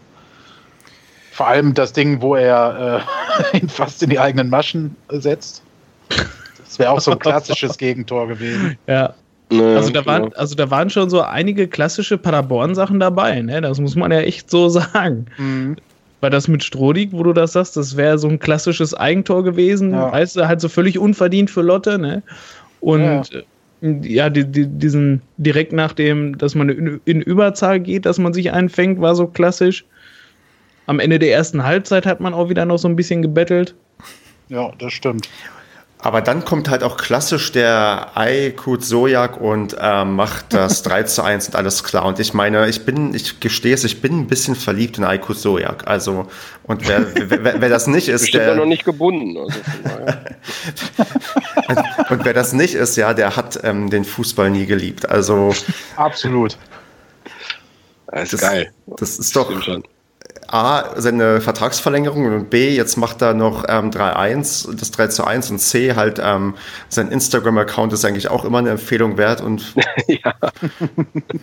Vor allem das Ding, wo er äh, <laughs> ihn fast in die eigenen Maschen setzt. Das wäre auch so ein klassisches Gegentor gewesen. Ja. Also da, waren, genau. also da waren schon so einige klassische Paderborn-Sachen dabei, ne? Das muss man ja echt so <laughs> sagen. Mhm. Weil das mit Strodig, wo du das sagst, das wäre so ein klassisches Eigentor gewesen. Ja. Weißt du, halt so völlig unverdient für Lotte, ne? Und ja, äh, ja die, die, diesen direkt nach dem, dass man in, in Überzahl geht, dass man sich einfängt, war so klassisch. Am Ende der ersten Halbzeit hat man auch wieder noch so ein bisschen gebettelt. Ja, das stimmt. Aber dann kommt halt auch klassisch der Aykut Sojak und äh, macht das <laughs> 3 zu 1 und alles klar. Und ich meine, ich bin, ich gestehe es, ich bin ein bisschen verliebt in Aykut Sojak. Also, und wer, wer, wer das nicht <laughs> ist, der. noch nicht gebunden. Also <laughs> und wer das nicht ist, ja, der hat ähm, den Fußball nie geliebt. Also. Absolut. Das ist geil. Das ist doch. A, seine Vertragsverlängerung und B, jetzt macht er noch ähm, 3-1, das 3 zu 1 und C, halt ähm, sein Instagram-Account ist eigentlich auch immer eine Empfehlung wert und <laughs> ja.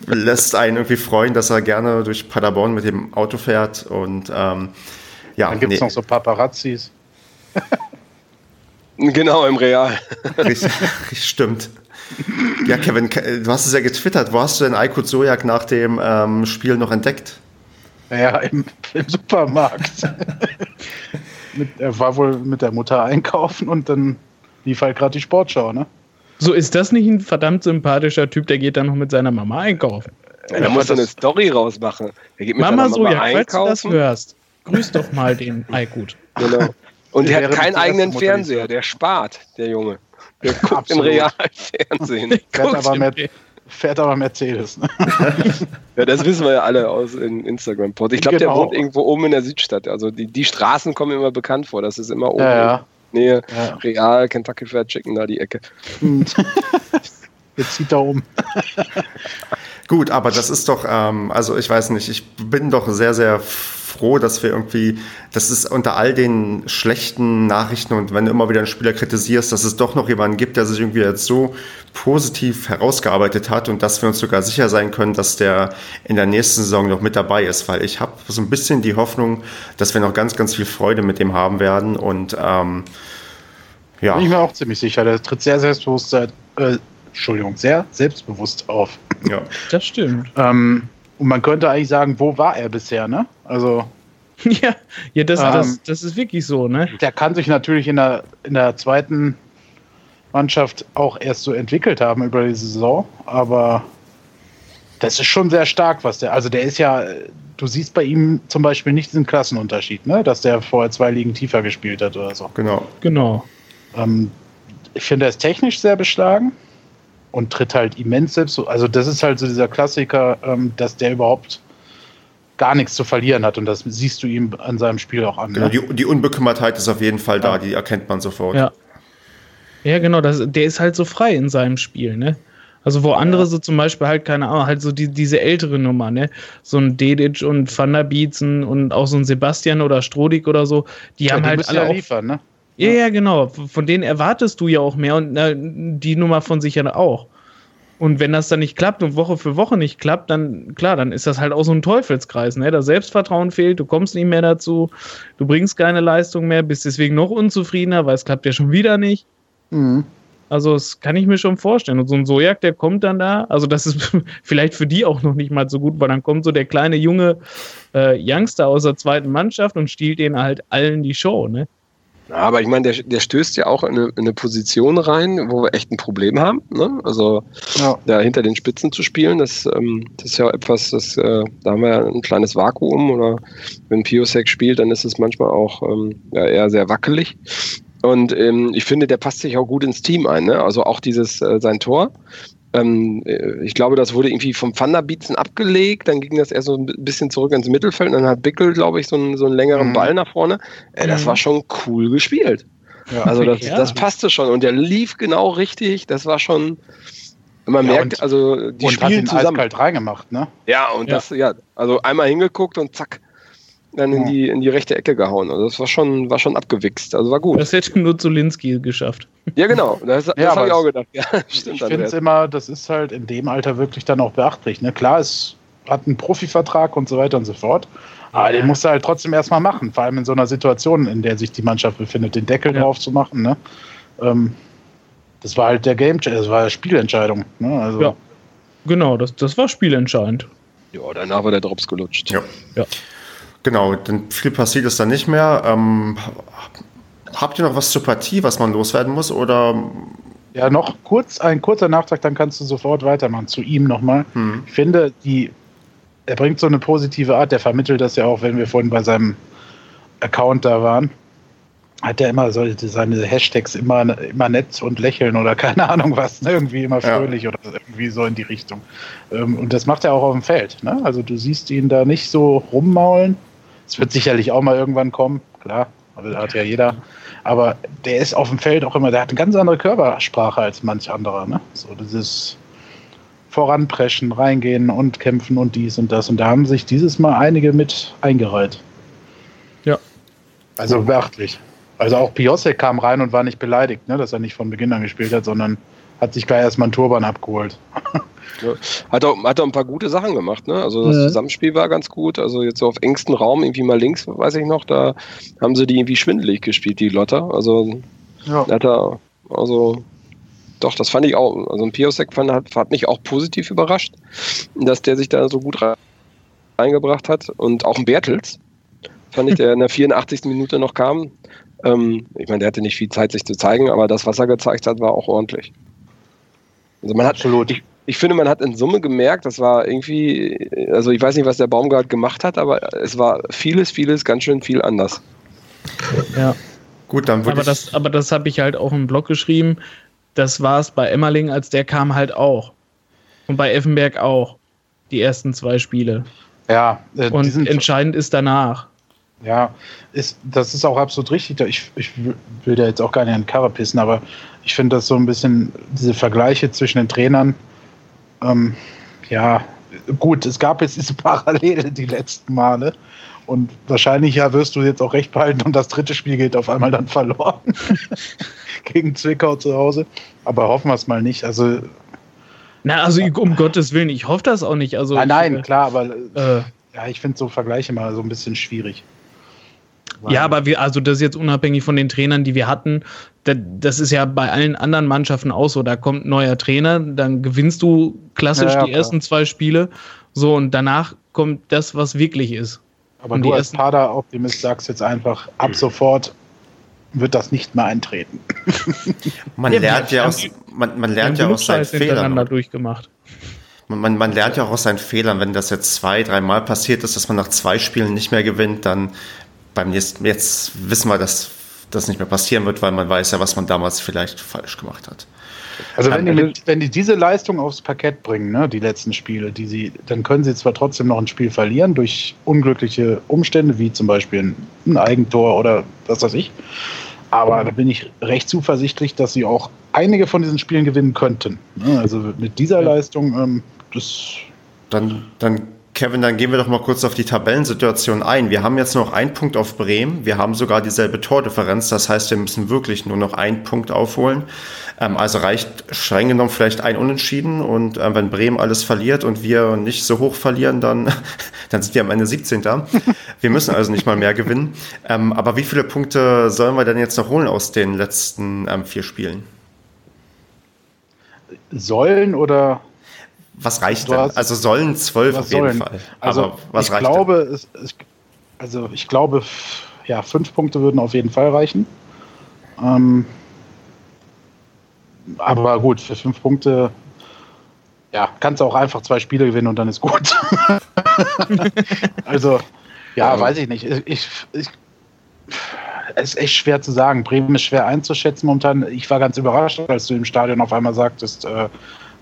lässt einen irgendwie freuen, dass er gerne durch Paderborn mit dem Auto fährt und ähm, ja. Dann gibt es nee. noch so Paparazzis. <laughs> genau, im Real. richtig, stimmt. Ja, Kevin, du hast es ja getwittert. Wo hast du denn Aykut Sojak nach dem ähm, Spiel noch entdeckt? Naja, im, im Supermarkt. <laughs> mit, er war wohl mit der Mutter einkaufen und dann lief halt gerade die Sportschau, ne? So ist das nicht ein verdammt sympathischer Typ, der geht dann noch mit seiner Mama einkaufen. Ja, da muss eine Story rausmachen. Mama, Mama so, ja, falls du das hörst, grüß doch mal den Eikut. Genau. Und der, der hat keinen eigenen Fernseher, der spart, der Junge. Der guckt Absolut. im Realfernsehen. Der guckt aber mit, fährt aber Mercedes. Ne? <laughs> ja, das wissen wir ja alle aus Instagram-Posts. Ich glaube, genau. der wohnt irgendwo oben in der Südstadt. Also die, die Straßen kommen immer bekannt vor. Das ist immer oben. Ja, ja. Nähe ja. Real, Kentucky Fried Chicken, da die Ecke. Jetzt <laughs> zieht er um. Gut, aber das ist doch, ähm, also ich weiß nicht, ich bin doch sehr, sehr froh, dass wir irgendwie, dass es unter all den schlechten Nachrichten und wenn du immer wieder einen Spieler kritisierst, dass es doch noch jemanden gibt, der sich irgendwie jetzt so positiv herausgearbeitet hat und dass wir uns sogar sicher sein können, dass der in der nächsten Saison noch mit dabei ist, weil ich habe so ein bisschen die Hoffnung, dass wir noch ganz, ganz viel Freude mit dem haben werden und ähm, ja. Bin ich mir auch ziemlich sicher. Der tritt sehr selbstbewusst, äh, Entschuldigung, sehr selbstbewusst auf. Ja, das stimmt. Ähm, und man könnte eigentlich sagen, wo war er bisher, ne? Also. <laughs> ja, ja das, ähm, das, das ist wirklich so, ne? Der kann sich natürlich in der, in der zweiten Mannschaft auch erst so entwickelt haben über die Saison, aber das ist schon sehr stark, was der. Also der ist ja, du siehst bei ihm zum Beispiel nicht diesen Klassenunterschied, ne? Dass der vorher zwei Ligen tiefer gespielt hat oder so. Genau. Genau. Ähm, ich finde, er ist technisch sehr beschlagen und tritt halt immens selbst. Also das ist halt so dieser Klassiker, ähm, dass der überhaupt gar nichts zu verlieren hat und das siehst du ihm an seinem Spiel auch an. Genau, ne? die, die, Unbekümmertheit ist auf jeden Fall da, die erkennt man sofort. Ja, ja genau, das, der ist halt so frei in seinem Spiel, ne? Also wo andere so zum Beispiel halt, keine Ahnung, halt so die, diese ältere Nummer, ne? So ein Dedic und Van der Bietzen und auch so ein Sebastian oder Strodig oder so, die ja, haben die halt alle ja liefern, ne? Ja, ja, genau. Von denen erwartest du ja auch mehr und na, die Nummer von sich ja auch. Und wenn das dann nicht klappt und Woche für Woche nicht klappt, dann klar, dann ist das halt auch so ein Teufelskreis. Ne? Das Selbstvertrauen fehlt, du kommst nicht mehr dazu, du bringst keine Leistung mehr, bist deswegen noch unzufriedener, weil es klappt ja schon wieder nicht. Mhm. Also das kann ich mir schon vorstellen. Und so ein Sojak, der kommt dann da, also das ist <laughs> vielleicht für die auch noch nicht mal so gut, weil dann kommt so der kleine junge äh, Youngster aus der zweiten Mannschaft und stiehlt denen halt allen die Show. Ne? Ja, aber ich meine, der, der stößt ja auch in eine, in eine, Position rein, wo wir echt ein Problem haben. Ne? Also ja. da hinter den Spitzen zu spielen, das, ähm, das ist ja etwas, das, äh, da haben wir ja ein kleines Vakuum. Oder wenn Piosek spielt, dann ist es manchmal auch ähm, ja, eher sehr wackelig. Und ähm, ich finde, der passt sich auch gut ins Team ein. Ne? Also auch dieses äh, sein Tor. Ähm, äh, ich glaube, das wurde irgendwie vom Thunderbeatsen abgelegt, dann ging das eher so ein bisschen zurück ins Mittelfeld und dann hat Bickel, glaube ich, so einen, so einen längeren mhm. Ball nach vorne. Äh, das mhm. war schon cool gespielt. Ja, also das, ja. das passte schon und der lief genau richtig. Das war schon, man ja, merkt, und, also die und spielen hat den zusammen. eiskalt reingemacht, ne? Ja, und ja. das, ja, also einmal hingeguckt und zack, dann in, die, in die rechte Ecke gehauen. Also das war schon, war schon abgewichst. Also war gut. Das hätte nur Zulinski geschafft. Ja, genau. Das, das ja, habe ich auch gedacht. Ja, <laughs> stimmt, ich finde es immer, das ist halt in dem Alter wirklich dann auch beachtlich. Ne? Klar, es hat einen Profivertrag und so weiter und so fort. Aber ja. den musst du halt trotzdem erstmal machen. Vor allem in so einer Situation, in der sich die Mannschaft befindet, den Deckel ja. drauf zu machen. Ne? Ähm, das war halt der Game, das war Spielentscheidung. Ne? Also ja, genau, das, das war spielentscheidend. Ja, danach war der Drops gelutscht. Ja. ja. Genau, denn viel passiert ist da nicht mehr. Ähm, habt ihr noch was zur Partie, was man loswerden muss? Oder ja, noch kurz, ein kurzer Nachtrag, dann kannst du sofort weitermachen. Zu ihm nochmal. Hm. Ich finde, die, er bringt so eine positive Art, der vermittelt das ja auch, wenn wir vorhin bei seinem Account da waren. Hat er immer so seine Hashtags immer, immer nett und lächeln oder keine Ahnung was, ne? irgendwie immer fröhlich ja. oder irgendwie so in die Richtung. Ähm, und das macht er auch auf dem Feld. Ne? Also du siehst ihn da nicht so rummaulen, es wird sicherlich auch mal irgendwann kommen, klar, aber hat ja jeder. Aber der ist auf dem Feld auch immer, der hat eine ganz andere Körpersprache als manch anderer. Ne? So dieses Voranpreschen, reingehen und kämpfen und dies und das. Und da haben sich dieses Mal einige mit eingereiht. Ja. Also beachtlich. Also auch Piosek kam rein und war nicht beleidigt, ne, dass er nicht von Beginn an gespielt hat, sondern hat sich gleich erstmal einen Turban abgeholt. Ja. Hat, auch, hat auch ein paar gute Sachen gemacht, ne? Also das ja. Zusammenspiel war ganz gut. Also jetzt so auf engstem Raum, irgendwie mal links, weiß ich noch, da haben sie die irgendwie schwindelig gespielt, die Lotter. Also ja. hat er, also doch, das fand ich auch. Also ein Piosek fand, hat, hat mich auch positiv überrascht, dass der sich da so gut reingebracht hat. Und auch ein Bertels, fand ich, der in der <laughs> 84. Minute noch kam. Ähm, ich meine, der hatte nicht viel Zeit, sich zu zeigen, aber das, was er gezeigt hat, war auch ordentlich. Also man Absolut. hat, ich, ich finde, man hat in Summe gemerkt, das war irgendwie, also ich weiß nicht, was der Baumgart gemacht hat, aber es war vieles, vieles ganz schön viel anders. Ja. Gut, dann würde aber das, aber das habe ich halt auch im Blog geschrieben. Das war es bei Emmerling, als der kam halt auch. Und bei Effenberg auch. Die ersten zwei Spiele. Ja. Äh, Und entscheidend ist danach. Ja, ist, das ist auch absolut richtig. Ich, ich will da jetzt auch gar nicht an die Karre pissen, aber ich finde das so ein bisschen, diese Vergleiche zwischen den Trainern, ähm, ja, gut, es gab jetzt diese <laughs> Parallele die letzten Male. Und wahrscheinlich ja wirst du jetzt auch recht behalten und das dritte Spiel geht auf einmal dann <laughs> verloren. <laughs> Gegen Zwickau zu Hause. Aber hoffen wir es mal nicht. Also. Na, also um Gottes Willen, ich hoffe das auch nicht. Also, nein, nein, ich, klar, aber äh, ja, ich finde so Vergleiche mal so ein bisschen schwierig. Ja, aber wir, also das ist jetzt unabhängig von den Trainern, die wir hatten. Das ist ja bei allen anderen Mannschaften auch so. Da kommt ein neuer Trainer, dann gewinnst du klassisch ja, ja, die ersten zwei Spiele. So, und danach kommt das, was wirklich ist. Aber und du als Pader-Optimist sagst jetzt einfach, ab sofort wird das nicht mehr eintreten. <laughs> man lernt ja aus, man, man lernt ja aus seinen Fehlern. durchgemacht. Man, man, lernt ja auch aus seinen Fehlern. Wenn das jetzt zwei, dreimal passiert ist, dass man nach zwei Spielen nicht mehr gewinnt, dann beim nächsten, jetzt wissen wir, dass das nicht mehr passieren wird, weil man weiß ja, was man damals vielleicht falsch gemacht hat. Also wenn die, mit, wenn die diese Leistung aufs Parkett bringen, ne, die letzten Spiele, die sie, dann können sie zwar trotzdem noch ein Spiel verlieren durch unglückliche Umstände, wie zum Beispiel ein Eigentor oder was weiß ich. Aber da bin ich recht zuversichtlich, dass sie auch einige von diesen Spielen gewinnen könnten. Ne, also mit dieser Leistung, ähm, das. Dann, dann Kevin, dann gehen wir doch mal kurz auf die Tabellensituation ein. Wir haben jetzt noch einen Punkt auf Bremen. Wir haben sogar dieselbe Tordifferenz. Das heißt, wir müssen wirklich nur noch einen Punkt aufholen. Ähm, also reicht streng genommen vielleicht ein Unentschieden. Und äh, wenn Bremen alles verliert und wir nicht so hoch verlieren, dann, <laughs> dann sind wir am Ende 17. Wir müssen also nicht mal mehr gewinnen. Ähm, aber wie viele Punkte sollen wir denn jetzt noch holen aus den letzten ähm, vier Spielen? Sollen oder was reicht denn? Also sollen zwölf auf jeden sollen? Fall. Also Aber was ich reicht glaube, es, es, also ich glaube, ja, fünf Punkte würden auf jeden Fall reichen. Ähm, aber gut, für fünf Punkte, ja, kannst du auch einfach zwei Spiele gewinnen und dann ist gut. <laughs> also, ja, weiß ich nicht. Ich, ich, es ist echt schwer zu sagen. Bremen ist schwer einzuschätzen momentan. Ich war ganz überrascht, als du im Stadion auf einmal sagtest, äh,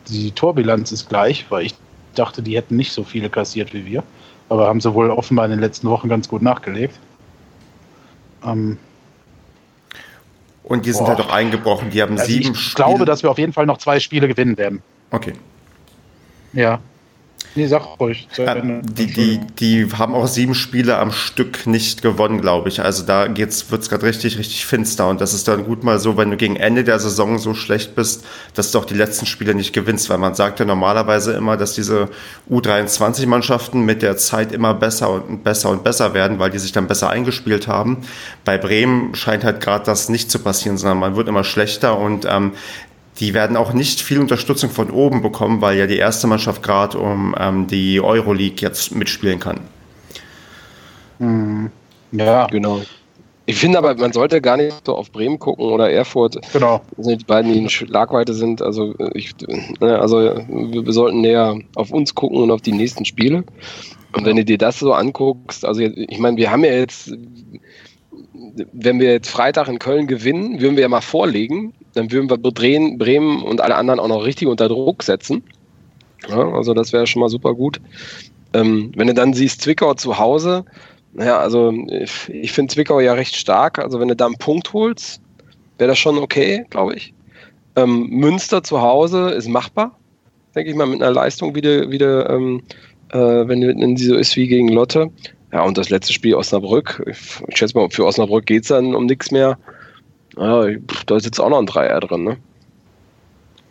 die Torbilanz ist gleich, weil ich dachte, die hätten nicht so viele kassiert wie wir. Aber haben sie wohl offenbar in den letzten Wochen ganz gut nachgelegt. Ähm, und die sind boah. halt auch eingebrochen. Die haben also sieben Ich Spiele. glaube, dass wir auf jeden Fall noch zwei Spiele gewinnen werden. Okay. Ja. Nee, sag ruhig. Ja, die, die, die haben auch sieben Spiele am Stück nicht gewonnen, glaube ich. Also da wird es gerade richtig, richtig finster. Und das ist dann gut mal so, wenn du gegen Ende der Saison so schlecht bist, dass du auch die letzten Spiele nicht gewinnst. Weil man sagt ja normalerweise immer, dass diese U23-Mannschaften mit der Zeit immer besser und besser und besser werden, weil die sich dann besser eingespielt haben. Bei Bremen scheint halt gerade das nicht zu passieren, sondern man wird immer schlechter. Und ähm, die werden auch nicht viel Unterstützung von oben bekommen, weil ja die erste Mannschaft gerade um ähm, die Euroleague jetzt mitspielen kann. Mhm. Ja, genau. Ich finde aber, man sollte gar nicht so auf Bremen gucken oder Erfurt. Genau. Das sind die beiden, die in Schlagweite sind. Also, ich, ne, also wir, wir, sollten näher auf uns gucken und auf die nächsten Spiele. Und wenn du dir das so anguckst, also ich meine, wir haben ja jetzt, wenn wir jetzt Freitag in Köln gewinnen, würden wir ja mal vorlegen dann würden wir Bremen, und alle anderen auch noch richtig unter Druck setzen. Ja, also das wäre schon mal super gut. Ähm, wenn du dann siehst, Zwickau zu Hause, naja, also ich, ich finde Zwickau ja recht stark. Also wenn du da einen Punkt holst, wäre das schon okay, glaube ich. Ähm, Münster zu Hause ist machbar, denke ich mal, mit einer Leistung wieder, wieder ähm, äh, wenn, wenn sie so ist wie gegen Lotte. Ja, und das letzte Spiel Osnabrück. Ich schätze mal, für Osnabrück geht es dann um nichts mehr. Ja, da ist jetzt auch noch ein Dreier drin, ne?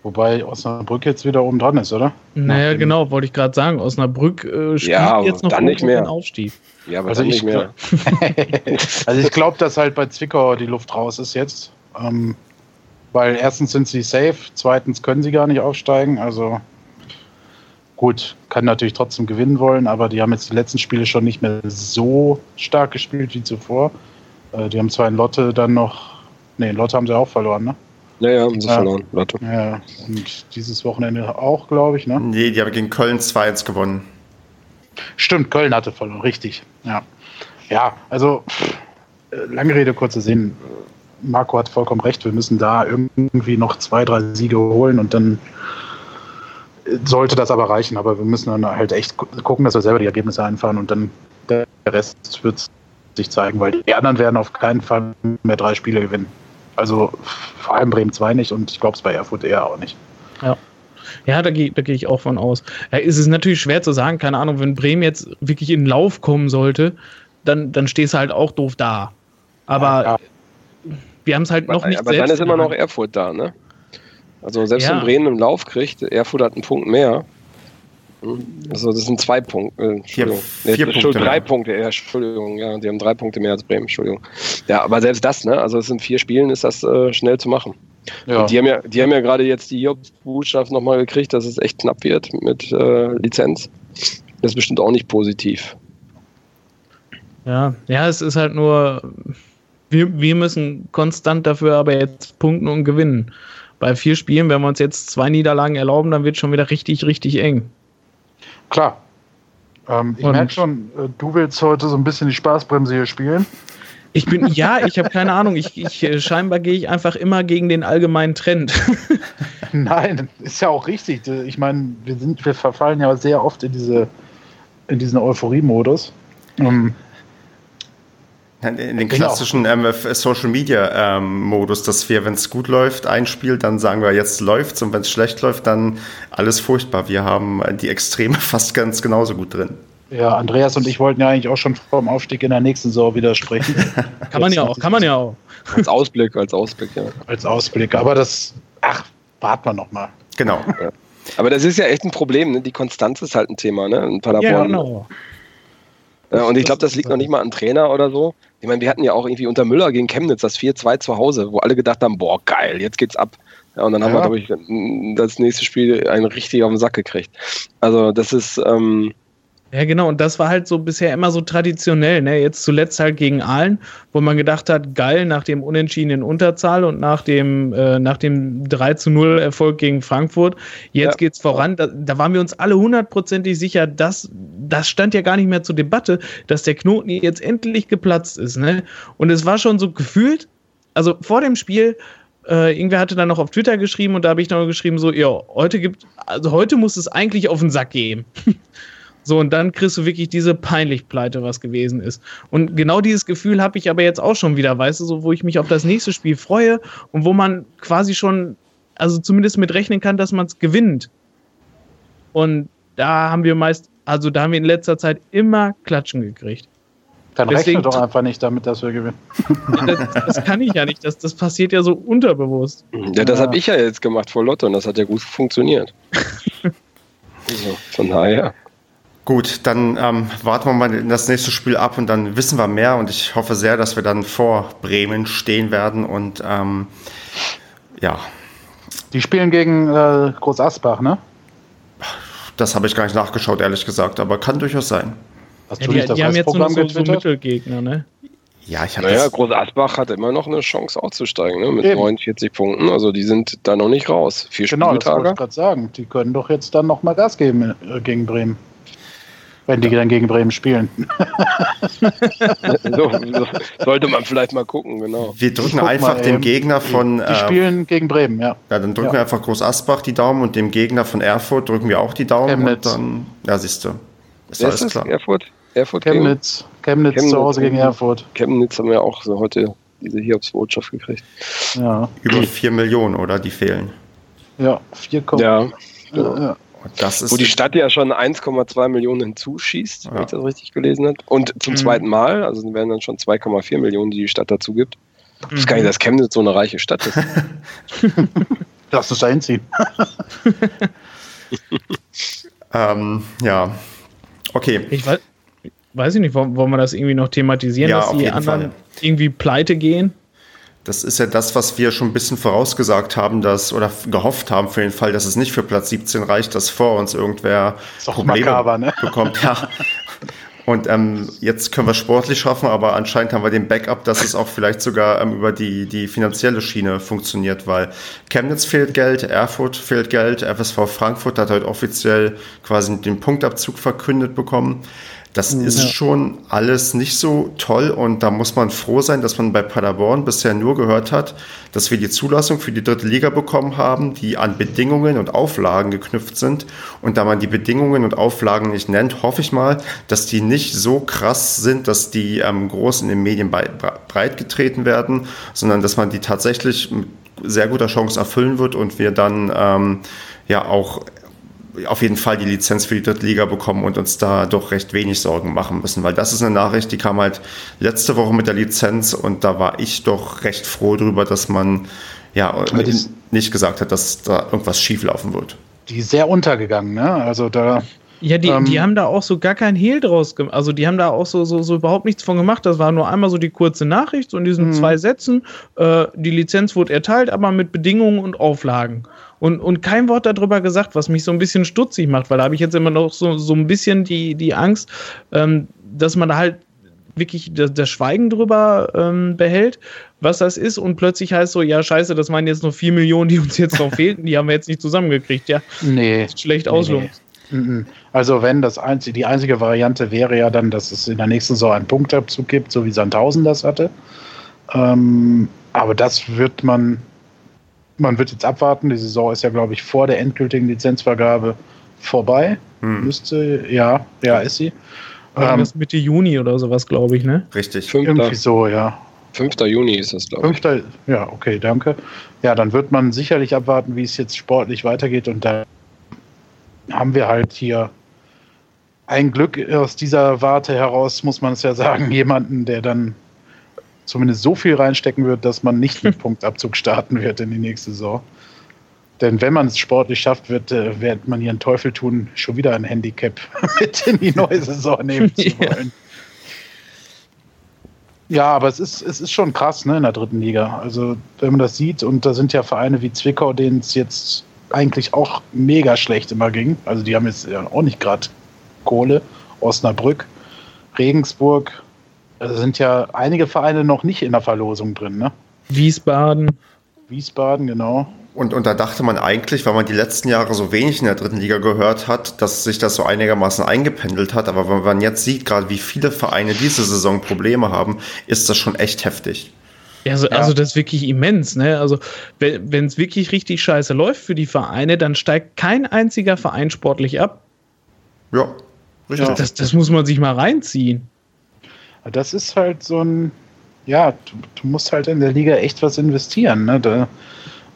Wobei Osnabrück jetzt wieder oben dran ist, oder? Naja, genau, wollte ich gerade sagen. Osnabrück äh, spielt ja, jetzt noch dann nicht mehr. den Aufstieg. Ja, aber also nicht mehr. <laughs> also ich glaube, dass halt bei Zwickau die Luft raus ist jetzt. Ähm, weil erstens sind sie safe, zweitens können sie gar nicht aufsteigen. Also gut, kann natürlich trotzdem gewinnen wollen, aber die haben jetzt die letzten Spiele schon nicht mehr so stark gespielt wie zuvor. Äh, die haben zwar in Lotte dann noch Nee, Lotte haben sie auch verloren, ne? Ja, ja, haben sie ja. verloren, Lotte. Ja, und dieses Wochenende auch, glaube ich, ne? Nee, die haben gegen Köln 2-1 gewonnen. Stimmt, Köln hatte verloren, richtig. Ja, ja also lange Rede, kurzer Sinn. Marco hat vollkommen recht, wir müssen da irgendwie noch zwei, drei Siege holen und dann sollte das aber reichen. Aber wir müssen dann halt echt gucken, dass wir selber die Ergebnisse einfahren und dann der Rest wird sich zeigen, weil die anderen werden auf keinen Fall mehr drei Spiele gewinnen. Also vor allem Bremen 2 nicht und ich glaube es bei Erfurt eher auch nicht. Ja. Ja, da gehe da geh ich auch von aus. Ja, ist es natürlich schwer zu sagen, keine Ahnung, wenn Bremen jetzt wirklich in Lauf kommen sollte, dann, dann stehst du halt auch doof da. Aber ja, wir haben es halt noch nicht Aber dann ist immer noch Erfurt da, ne? Also selbst ja. wenn Bremen im Lauf kriegt, Erfurt hat einen Punkt mehr. Also das sind zwei Punkte. Äh, Entschuldigung. Vier, vier nee, Punkte. Drei Punkte, ja, Entschuldigung. Ja, die haben drei Punkte mehr als Bremen, Entschuldigung. Ja, aber selbst das, ne? Also es sind vier Spielen, ist das äh, schnell zu machen. Ja. die haben ja, die haben ja gerade jetzt die Jobs-Botschaft nochmal gekriegt, dass es echt knapp wird mit äh, Lizenz. Das ist bestimmt auch nicht positiv. Ja, ja, es ist halt nur, wir, wir müssen konstant dafür aber jetzt punkten und gewinnen. Bei vier Spielen, wenn wir uns jetzt zwei Niederlagen erlauben, dann wird es schon wieder richtig, richtig eng. Klar. Ähm, ich merke schon, äh, du willst heute so ein bisschen die Spaßbremse hier spielen. Ich bin, <laughs> ja, ich habe keine Ahnung. Ich, ich, äh, scheinbar gehe ich einfach immer gegen den allgemeinen Trend. <laughs> Nein, ist ja auch richtig. Ich meine, wir sind, wir verfallen ja sehr oft in diese, in diesen Euphorie-Modus. Um, in den genau. klassischen ähm, Social Media ähm, Modus, dass wir, wenn es gut läuft, ein Spiel, dann sagen wir, jetzt läuft's und wenn es schlecht läuft, dann alles furchtbar. Wir haben die Extreme <laughs> fast ganz genauso gut drin. Ja, Andreas und ich wollten ja eigentlich auch schon vor dem Aufstieg in der nächsten Saison widersprechen. <laughs> kann man ja auch, kann man ja auch. Als Ausblick, als Ausblick, ja. Als Ausblick, aber das, ach, warten wir noch mal. Genau. Ja. Aber das ist ja echt ein Problem, ne? die Konstanz ist halt ein Thema, ne? In Paderborn. Ja, genau. Ja, und ich glaube, das liegt noch nicht mal an Trainer oder so. Ich meine, wir hatten ja auch irgendwie unter Müller gegen Chemnitz das 4-2 zu Hause, wo alle gedacht haben, boah, geil, jetzt geht's ab. Ja, und dann ja. haben wir, glaube ich, das nächste Spiel einen richtig auf den Sack gekriegt. Also das ist, ähm, Ja, genau, und das war halt so bisher immer so traditionell, ne? Jetzt zuletzt halt gegen Aalen, wo man gedacht hat, geil, nach dem unentschiedenen Unterzahl und nach dem, äh, nach dem 3 zu 0 Erfolg gegen Frankfurt, jetzt ja. geht's voran. Da, da, waren wir uns alle hundertprozentig sicher, dass das stand ja gar nicht mehr zur Debatte, dass der Knoten jetzt endlich geplatzt ist, ne? Und es war schon so gefühlt, also vor dem Spiel, äh, irgendwer hatte dann noch auf Twitter geschrieben und da habe ich noch geschrieben, so, ja, heute gibt, also heute muss es eigentlich auf den Sack gehen. <laughs> So, und dann kriegst du wirklich diese peinlich Pleite, was gewesen ist. Und genau dieses Gefühl habe ich aber jetzt auch schon wieder, weißt du, so, wo ich mich auf das nächste Spiel freue und wo man quasi schon, also zumindest mit rechnen kann, dass man es gewinnt. Und da haben wir meist, also da haben wir in letzter Zeit immer Klatschen gekriegt. Dann Deswegen, rechne doch einfach nicht damit, dass wir gewinnen. <laughs> Das, das, kann ich ja nicht. Das, das passiert ja so unterbewusst. Ja, das ja. habe ich ja jetzt gemacht vor Lotto und das hat ja gut funktioniert. <laughs> also, von daher. Gut, dann ähm, warten wir mal das nächste Spiel ab und dann wissen wir mehr und ich hoffe sehr, dass wir dann vor Bremen stehen werden und ähm, ja. Die spielen gegen äh, Groß Asbach, ne? Das habe ich gar nicht nachgeschaut, ehrlich gesagt, aber kann durchaus sein. Hast ja, die, die haben jetzt so, so, so Mittelgegner, ne? Ja, ich habe Naja, Groß Asbach hat immer noch eine Chance aufzusteigen, ne? Mit Eben. 49 Punkten. Also die sind da noch nicht raus. Vier genau, Spieltage. Genau, das wollte ich gerade sagen. Die können doch jetzt dann noch mal Gas geben äh, gegen Bremen. Wenn die dann gegen Bremen spielen. so, <laughs> so, sollte man vielleicht mal gucken, genau. Wir drücken einfach mal, dem Gegner von. Die, äh, spielen gegen Bremen, ja. Ja, dann drücken ja. wir einfach Groß Asbach die Daumen und dem Gegner von Erfurt drücken wir auch die Daumen. Chemnitz. Und dann, ja, siehst du. Ist alles ist klar. Erfurt? Erfurt Chemnitz. Chemnitz, Chemnitz zu Hause gegen Erfurt. Chemnitz haben wir auch so heute diese Hiobsbotschaft gekriegt. Ja. Über 4 Millionen, oder? Die fehlen. Ja, 4, ja. ja. ja. Wo die Stadt ja schon 1,2 Millionen hinzuschießt, ja. wenn ich das richtig gelesen habe. Und zum mhm. zweiten Mal, also werden dann schon 2,4 Millionen, die die Stadt dazu gibt. Ich weiß gar nicht, dass Chemnitz so eine reiche Stadt ist. Lass uns da hinziehen. <laughs> ähm, ja. Okay. Ich weiß, weiß ich nicht, wollen wir das irgendwie noch thematisieren, ja, dass die anderen Fall. irgendwie pleite gehen? Das ist ja das, was wir schon ein bisschen vorausgesagt haben, dass, oder gehofft haben für den Fall, dass es nicht für Platz 17 reicht, dass vor uns irgendwer Probleme makaber, ne? bekommt. Ja. Und ähm, jetzt können wir sportlich schaffen, aber anscheinend haben wir den Backup, dass es auch vielleicht sogar ähm, über die, die finanzielle Schiene funktioniert, weil Chemnitz fehlt Geld, Erfurt fehlt Geld, FSV Frankfurt hat heute offiziell quasi den Punktabzug verkündet bekommen. Das ja. ist schon alles nicht so toll und da muss man froh sein, dass man bei Paderborn bisher nur gehört hat, dass wir die Zulassung für die dritte Liga bekommen haben, die an Bedingungen und Auflagen geknüpft sind. Und da man die Bedingungen und Auflagen nicht nennt, hoffe ich mal, dass die nicht so krass sind, dass die ähm, groß in den Medien breit getreten werden, sondern dass man die tatsächlich mit sehr guter Chance erfüllen wird und wir dann ähm, ja auch auf jeden Fall die Lizenz für die dritte Liga bekommen und uns da doch recht wenig Sorgen machen müssen, weil das ist eine Nachricht, die kam halt letzte Woche mit der Lizenz und da war ich doch recht froh darüber, dass man ja nicht gesagt hat, dass da irgendwas schieflaufen wird. Die ist sehr untergegangen, ne? Also da ja, die, ähm, die haben da auch so gar kein Hehl draus gemacht. Also die haben da auch so, so, so überhaupt nichts von gemacht. Das war nur einmal so die kurze Nachricht, so in diesen mhm. zwei Sätzen. Äh, die Lizenz wurde erteilt, aber mit Bedingungen und Auflagen. Und, und kein Wort darüber gesagt, was mich so ein bisschen stutzig macht, weil da habe ich jetzt immer noch so, so ein bisschen die, die Angst, ähm, dass man da halt wirklich das, das Schweigen drüber ähm, behält, was das ist und plötzlich heißt so, ja scheiße, das waren jetzt noch vier Millionen, die uns jetzt noch <laughs> fehlten, die haben wir jetzt nicht zusammengekriegt, ja. Nee. Schlecht nee, auslungen. Nee. Also wenn das einzige, die einzige Variante wäre ja dann, dass es in der nächsten Saison einen Punktabzug gibt, so wie Sandhausen das hatte. Ähm, aber das wird man, man wird jetzt abwarten. Die Saison ist ja, glaube ich, vor der endgültigen Lizenzvergabe vorbei. Hm. Müsste, ja, ja, ist sie. Ähm, Mitte Juni oder sowas, glaube ich, ne? Richtig. Fünfter, Irgendwie so, ja. 5. Juni ist das, glaube ich. 5. Ja, okay, danke. Ja, dann wird man sicherlich abwarten, wie es jetzt sportlich weitergeht. Und da haben wir halt hier ein Glück aus dieser Warte heraus, muss man es ja sagen, <laughs> jemanden, der dann zumindest so viel reinstecken wird, dass man nicht mit <laughs> Punktabzug starten wird in die nächste Saison. Denn wenn man es sportlich schafft, wird, äh, wird man hier einen Teufel tun, schon wieder ein Handicap <laughs> mit in die neue Saison nehmen zu wollen. Ja. ja, aber es ist, es ist schon krass ne, in der dritten Liga. Also, wenn man das sieht, und da sind ja Vereine wie Zwickau, denen es jetzt eigentlich auch mega schlecht immer ging. Also, die haben jetzt ja auch nicht gerade Kohle Osnabrück, Regensburg. Da sind ja einige Vereine noch nicht in der Verlosung drin, ne? Wiesbaden. Wiesbaden, genau. Und, und da dachte man eigentlich, weil man die letzten Jahre so wenig in der dritten Liga gehört hat, dass sich das so einigermaßen eingependelt hat. Aber wenn man jetzt sieht, gerade wie viele Vereine diese Saison Probleme haben, ist das schon echt heftig. Ja, also, ja. also das ist wirklich immens, ne? Also wenn es wirklich richtig scheiße läuft für die Vereine, dann steigt kein einziger Verein sportlich ab. Ja, richtig. Das, das muss man sich mal reinziehen. Das ist halt so ein, ja, du, du musst halt in der Liga echt was investieren, ne? Da,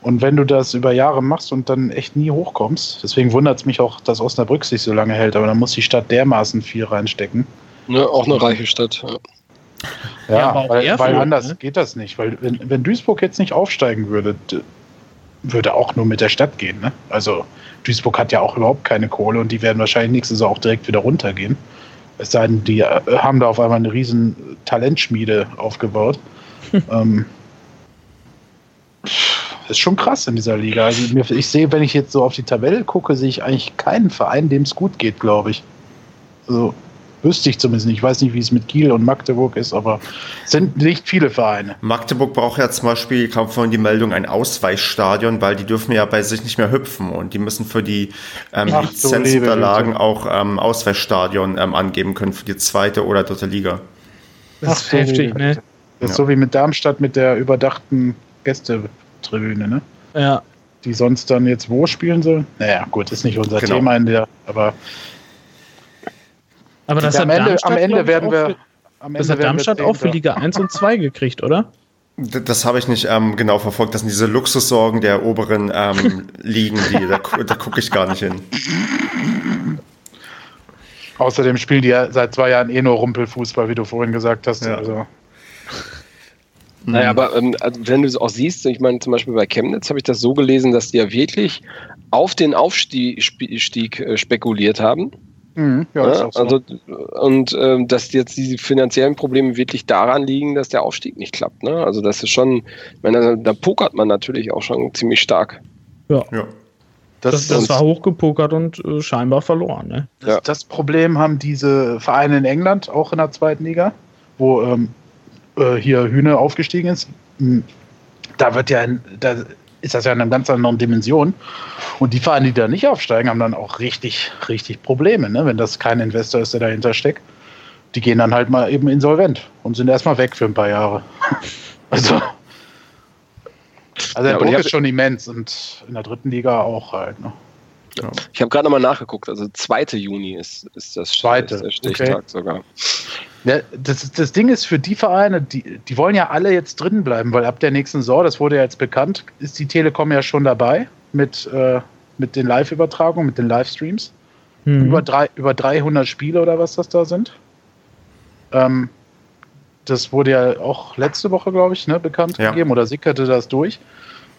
und wenn du das über Jahre machst und dann echt nie hochkommst, deswegen wundert es mich auch, dass Osnabrück sich so lange hält, aber dann muss die Stadt dermaßen viel reinstecken. Ne, auch eine reiche Stadt. Ja, ja, ja weil, weil, anders ne? geht das nicht. Weil wenn, wenn Duisburg jetzt nicht aufsteigen würde, würde auch nur mit der Stadt gehen. Ne? Also Duisburg hat ja auch überhaupt keine Kohle und die werden wahrscheinlich nächstes Jahr auch direkt wieder runtergehen. Es sei denn, die äh, haben da auf einmal eine riesen Talentschmiede aufgebaut. <laughs> ähm, ist schon krass in dieser Liga. Also ich sehe, wenn ich jetzt so auf die Tabelle gucke, sehe ich eigentlich keinen Verein, dem es gut geht, glaube ich. Also wüsste ich zumindest nicht. Ich weiß nicht, wie es mit Kiel und Magdeburg ist, aber es sind nicht viele Vereine. Magdeburg braucht ja zum Beispiel, kam vorhin die Meldung, ein Ausweichstadion, weil die dürfen ja bei sich nicht mehr hüpfen und die müssen für die ähm, Ach, Lizenzunterlagen auch ähm, Ausweichstadion ähm, angeben können für die zweite oder dritte Liga. Das ist Ach, heftig, ne? Das ist ja. so wie mit Darmstadt mit der überdachten Gäste Tribüne, ne? Ja. Die sonst dann jetzt wo spielen soll? Naja, gut, ist nicht unser genau. Thema in der, aber. Aber das am, Ende, am Ende werden wir. Am das hat Darmstadt auch für Liga 1 und 2 gekriegt, oder? Das habe ich nicht ähm, genau verfolgt. Das sind diese Luxussorgen der oberen ähm, <laughs> Ligen, die, da, da gucke ich gar nicht hin. Außerdem spielen die ja seit zwei Jahren eh nur Rumpelfußball, wie du vorhin gesagt hast. Ja. Also. Naja, mhm. aber ähm, also wenn du es auch siehst, ich meine zum Beispiel bei Chemnitz habe ich das so gelesen, dass die ja wirklich auf den Aufstieg äh, spekuliert haben. Mhm, ja, ja, so. also, und ähm, dass jetzt diese finanziellen Probleme wirklich daran liegen, dass der Aufstieg nicht klappt. Ne? Also das ist schon, meine, da pokert man natürlich auch schon ziemlich stark. Ja. ja. Das, das, das war hochgepokert und äh, scheinbar verloren. Ne? Das, ja. das, Problem haben diese Vereine in England, auch in der zweiten Liga, wo ähm, äh, hier Hühne aufgestiegen ist, hm, da wird ja, da ist das ja in einer ganz anderen Dimension. Und die Vereine, die da nicht aufsteigen, haben dann auch richtig, richtig Probleme, ne? wenn das kein Investor ist, der dahinter steckt. Die gehen dann halt mal eben insolvent und sind erstmal weg für ein paar Jahre. <laughs> also, also der ja, Druck ist schon immens und in der dritten Liga auch halt. Ne? Ja. Ich habe gerade nochmal nachgeguckt, also 2. Juni ist, ist das Zweite. Ist der Stichtag okay. sogar. Ja, das, das Ding ist für die Vereine, die, die wollen ja alle jetzt drin bleiben, weil ab der nächsten Saison, das wurde ja jetzt bekannt, ist die Telekom ja schon dabei mit, äh, mit den Live-Übertragungen, mit den Livestreams. Mhm. Über, drei, über 300 Spiele oder was das da sind. Ähm, das wurde ja auch letzte Woche, glaube ich, ne, bekannt ja. gegeben oder sickerte das durch.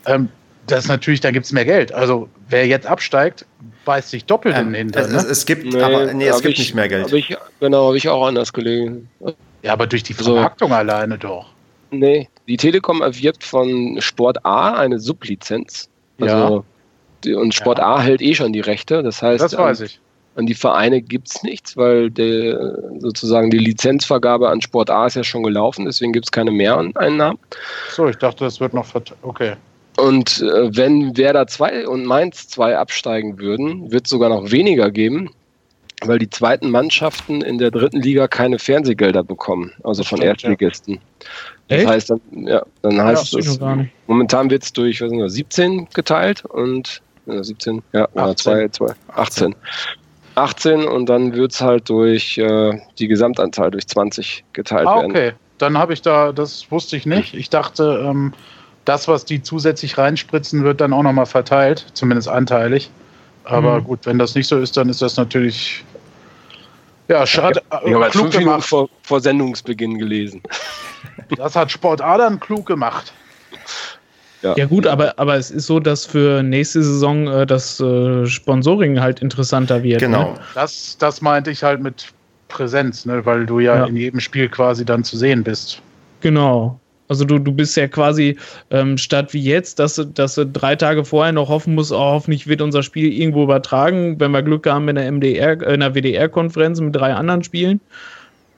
Ähm, das ist natürlich, da gibt es mehr Geld. Also wer jetzt absteigt, beißt sich doppelt ähm, in den Hintern. Ne? Es, es, gibt, nee, aber nee, es gibt ich, nicht mehr Geld. Hab ich, genau, habe ich auch anders gelegen. Ja, aber durch die also Vermarktung so. alleine doch. Nee, die Telekom erwirbt von Sport A eine Sublizenz. Also ja. Und Sport ja. A hält eh schon die Rechte. Das heißt, das weiß ich. An die Vereine gibt es nichts, weil der, sozusagen die Lizenzvergabe an Sport A ist ja schon gelaufen, deswegen gibt es keine Mehreinnahmen. So, ich dachte, das wird noch okay. Und äh, wenn Werder 2 und Mainz 2 absteigen würden, wird es sogar noch weniger geben, weil die zweiten Mannschaften in der dritten Liga keine Fernsehgelder bekommen, also von Erstligisten. Ja. Das heißt, dann, ja, dann heißt ja, es, momentan wird es durch was nicht, 17 geteilt und äh, 17, ja, 18. oder 2, 2, 18. 18 und dann wird es halt durch äh, die Gesamtanzahl durch 20 geteilt ah, okay. werden. Okay, dann habe ich da, das wusste ich nicht. Ich dachte, ähm, das, was die zusätzlich reinspritzen, wird dann auch nochmal verteilt, zumindest anteilig. Aber mhm. gut, wenn das nicht so ist, dann ist das natürlich. Ja, schade. Ich habe fünf Minuten vor, vor Sendungsbeginn gelesen. <laughs> Das hat Sport A dann klug gemacht. Ja. ja, gut, aber, aber es ist so, dass für nächste Saison äh, das äh, Sponsoring halt interessanter wird. Genau. Ne? Das, das meinte ich halt mit Präsenz, ne? weil du ja, ja, in jedem Spiel quasi dann zu sehen bist. Genau. Also du, du bist ja quasi ähm, statt wie jetzt, dass, dass du drei Tage vorher noch hoffen musst, oh, hoffentlich wird unser Spiel irgendwo übertragen, wenn wir Glück haben in der MDR, in der WDR-Konferenz mit drei anderen Spielen.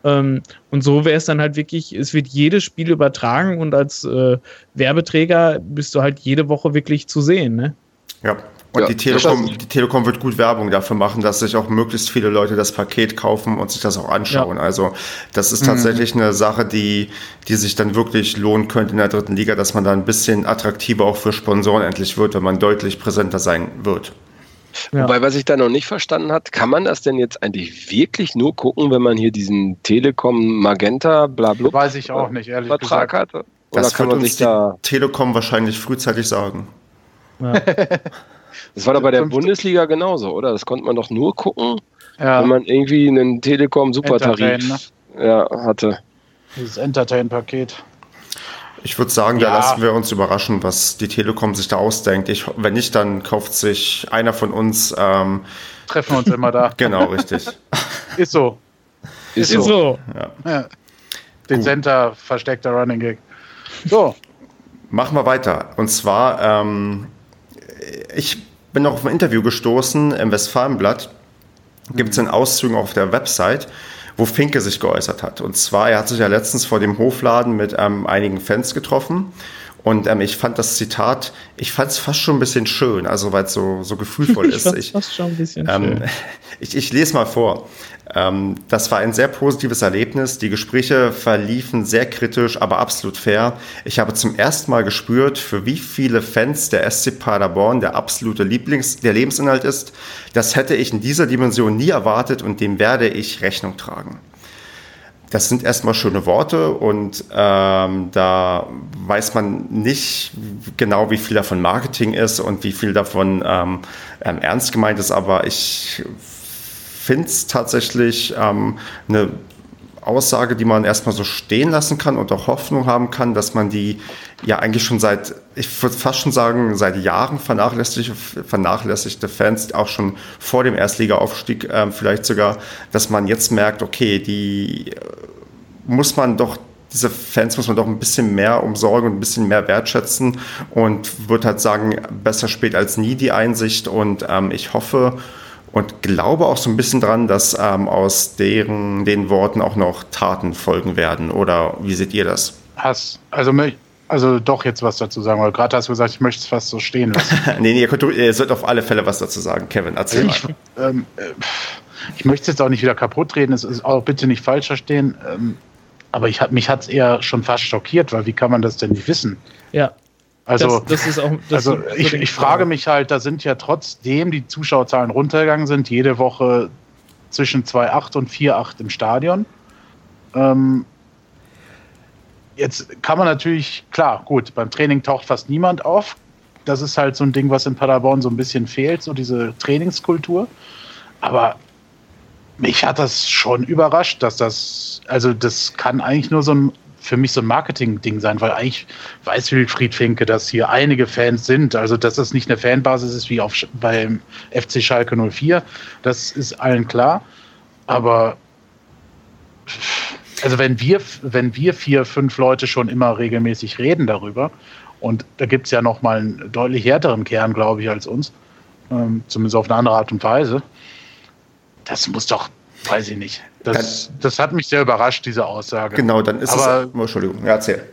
Ähm, und so wäre es dann halt wirklich, es wird jedes Spiel übertragen und als äh, Werbeträger bist du halt jede Woche wirklich zu sehen, ne? Ja, und ja, die, Telekom, die Telekom wird gut Werbung dafür machen, dass sich auch möglichst viele Leute das Paket kaufen und sich das auch anschauen. Ja. Also das ist tatsächlich mhm. eine Sache, die, die sich dann wirklich lohnen könnte in der dritten Liga, dass man da ein bisschen attraktiver auch für Sponsoren endlich wird, wenn man deutlich präsenter sein wird. Ja. Wobei, was ich da noch nicht verstanden hat, kann man das denn jetzt eigentlich wirklich nur gucken, wenn man hier diesen Telekom Magenta blablabla Weiß ich auch nicht, ehrlich Vertrag gesagt. hat? Oder das kann man sich da Telekom wahrscheinlich frühzeitig sagen. Ja. <laughs> Das war doch bei der Bundesliga genauso, oder? Das konnte man doch nur gucken, ja. wenn man irgendwie einen Telekom-Supertarif ne? ja, hatte. Dieses Entertain-Paket. Ich würde sagen, ja. da lassen wir uns überraschen, was die Telekom sich da ausdenkt. Ich, wenn nicht, dann kauft sich einer von uns. Ähm, Treffen wir uns immer da. <laughs> genau, richtig. <laughs> Ist so. Ist, Ist so. so. Ja. Ja. Dezenter, versteckter Running Gag. So. Machen wir weiter. Und zwar, ähm, ich bin noch auf ein Interview gestoßen im Westfalenblatt. Gibt es in Auszügen auf der Website, wo Finke sich geäußert hat. Und zwar, er hat sich ja letztens vor dem Hofladen mit ähm, einigen Fans getroffen. Und ähm, ich fand das Zitat, ich fand es fast schon ein bisschen schön, also weil es so, so gefühlvoll <laughs> ist. ich, fast schon ein bisschen ähm, schön. <laughs> Ich, ich lese mal vor. Ähm, das war ein sehr positives Erlebnis. Die Gespräche verliefen sehr kritisch, aber absolut fair. Ich habe zum ersten Mal gespürt, für wie viele Fans der SC Paderborn der absolute Lieblings, der Lebensinhalt ist. Das hätte ich in dieser Dimension nie erwartet und dem werde ich Rechnung tragen. Das sind erstmal schöne Worte und ähm, da weiß man nicht genau, wie viel davon Marketing ist und wie viel davon ähm, ähm ernst gemeint ist, aber ich finde es tatsächlich ähm, eine Aussage, die man erstmal so stehen lassen kann und auch Hoffnung haben kann, dass man die ja eigentlich schon seit, ich würde fast schon sagen, seit Jahren vernachlässigte, vernachlässigte Fans, auch schon vor dem Erstligaaufstieg äh, vielleicht sogar, dass man jetzt merkt, okay, die äh, muss man doch diese Fans muss man doch ein bisschen mehr umsorgen und ein bisschen mehr wertschätzen und würde halt sagen, besser spät als nie die Einsicht und ähm, ich hoffe, und glaube auch so ein bisschen dran, dass ähm, aus deren, den Worten auch noch Taten folgen werden. Oder wie seht ihr das? Hass. Also, also doch jetzt was dazu sagen, weil gerade hast du gesagt, ich möchte es fast so stehen lassen. <laughs> nee, nee, ihr, könnt, ihr sollt auf alle Fälle was dazu sagen. Kevin, erzähl ich, mal. Ähm, äh, ich möchte es jetzt auch nicht wieder kaputt reden, es ist auch bitte nicht falsch verstehen. Ähm, aber ich, mich hat es eher schon fast schockiert, weil wie kann man das denn nicht wissen? Ja. Also, das, das auch, also ich, ich frage mich halt, da sind ja trotzdem die Zuschauerzahlen runtergegangen sind, jede Woche zwischen 2,8 und 4,8 im Stadion. Ähm, jetzt kann man natürlich, klar, gut, beim Training taucht fast niemand auf. Das ist halt so ein Ding, was in Paderborn so ein bisschen fehlt, so diese Trainingskultur. Aber mich hat das schon überrascht, dass das, also das kann eigentlich nur so ein für mich so ein Marketing-Ding sein, weil eigentlich weiß Wilfried Finke, dass hier einige Fans sind. Also, dass das nicht eine Fanbasis ist wie auf, beim FC Schalke 04, das ist allen klar. Aber also wenn wir, wenn wir vier, fünf Leute schon immer regelmäßig reden darüber, und da gibt es ja noch mal einen deutlich härteren Kern, glaube ich, als uns, ähm, zumindest auf eine andere Art und Weise, das muss doch Weiß ich nicht. Das, dann, das hat mich sehr überrascht, diese Aussage. Genau, dann ist Aber, es. Oh, Entschuldigung, ja, erzähl.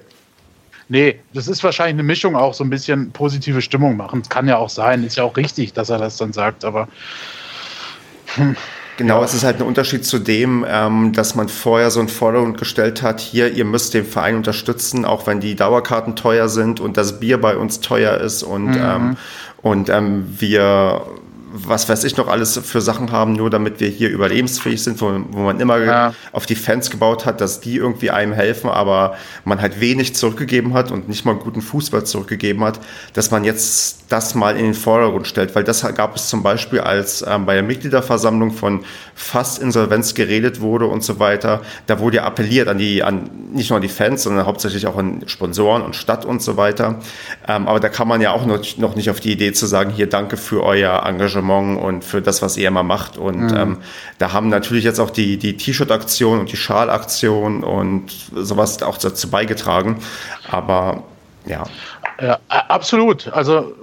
Nee, das ist wahrscheinlich eine Mischung auch so ein bisschen positive Stimmung machen. Kann ja auch sein, ist ja auch richtig, dass er das dann sagt, aber. Hm. Genau, ja. es ist halt ein Unterschied zu dem, ähm, dass man vorher so ein Forderung gestellt hat, hier, ihr müsst den Verein unterstützen, auch wenn die Dauerkarten teuer sind und das Bier bei uns teuer ist und, mhm. ähm, und ähm, wir was weiß ich noch alles für Sachen haben, nur damit wir hier überlebensfähig sind, wo, wo man immer ja. auf die Fans gebaut hat, dass die irgendwie einem helfen, aber man halt wenig zurückgegeben hat und nicht mal guten Fußball zurückgegeben hat, dass man jetzt das mal in den Vordergrund stellt, weil das gab es zum Beispiel, als ähm, bei der Mitgliederversammlung von fast Insolvenz geredet wurde und so weiter, da wurde ja appelliert an die, an nicht nur an die Fans, sondern hauptsächlich auch an Sponsoren und Stadt und so weiter. Ähm, aber da kann man ja auch noch, noch nicht auf die Idee zu sagen, hier danke für euer Engagement Engagement und für das, was er immer macht. Und mhm. ähm, da haben natürlich jetzt auch die, die T-Shirt-Aktion und die Schal-Aktion und sowas auch dazu beigetragen. Aber ja. Ja, absolut. Also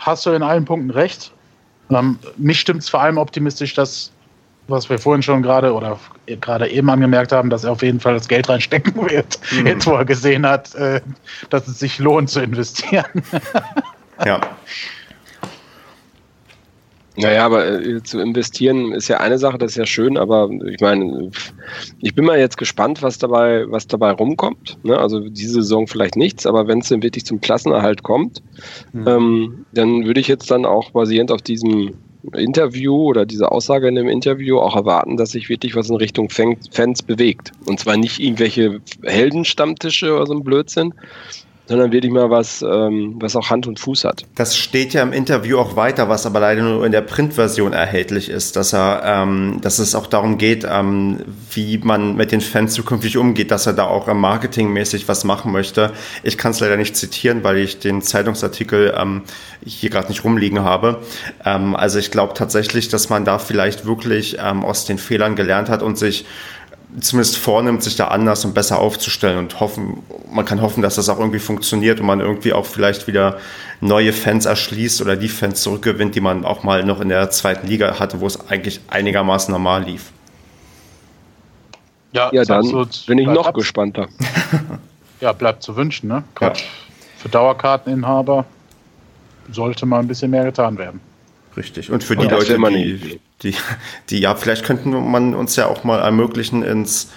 hast du in allen Punkten recht. Ähm, mich stimmt es vor allem optimistisch, dass, was wir vorhin schon gerade oder gerade eben angemerkt haben, dass er auf jeden Fall das Geld reinstecken <laughs> wird, mhm. jetzt wo er gesehen hat, äh, dass es sich lohnt zu investieren. ja. <laughs> Naja, aber äh, zu investieren ist ja eine Sache, das ist ja schön, aber ich meine, ich bin mal jetzt gespannt, was dabei, was dabei rumkommt. Ne? Also diese Saison vielleicht nichts, aber wenn es dann wirklich zum Klassenerhalt kommt, mhm. ähm, dann würde ich jetzt dann auch basierend auf diesem Interview oder diese Aussage in dem Interview auch erwarten, dass sich wirklich was in Richtung Fans bewegt. Und zwar nicht irgendwelche Heldenstammtische oder so ein Blödsinn, sondern wirklich mal was, ähm, was auch Hand und Fuß hat. Das steht ja im Interview auch weiter, was aber leider nur in der Printversion erhältlich ist, dass er, ähm, dass es auch darum geht, ähm, wie man mit den Fans zukünftig umgeht, dass er da auch marketingmäßig was machen möchte. Ich kann es leider nicht zitieren, weil ich den Zeitungsartikel ähm, hier gerade nicht rumliegen habe. Ähm, also ich glaube tatsächlich, dass man da vielleicht wirklich ähm, aus den Fehlern gelernt hat und sich zumindest vornimmt, sich da anders und besser aufzustellen und hoffen, man kann hoffen, dass das auch irgendwie funktioniert und man irgendwie auch vielleicht wieder neue Fans erschließt oder die Fans zurückgewinnt, die man auch mal noch in der zweiten Liga hatte, wo es eigentlich einigermaßen normal lief. Ja, ja dann bin ich noch ab. gespannter. <laughs> ja, bleibt zu wünschen, ne? Ja. für Dauerkarteninhaber sollte mal ein bisschen mehr getan werden. Richtig. Und für die Leute, die, die, die, ja, vielleicht könnten man uns ja auch mal ermöglichen, ins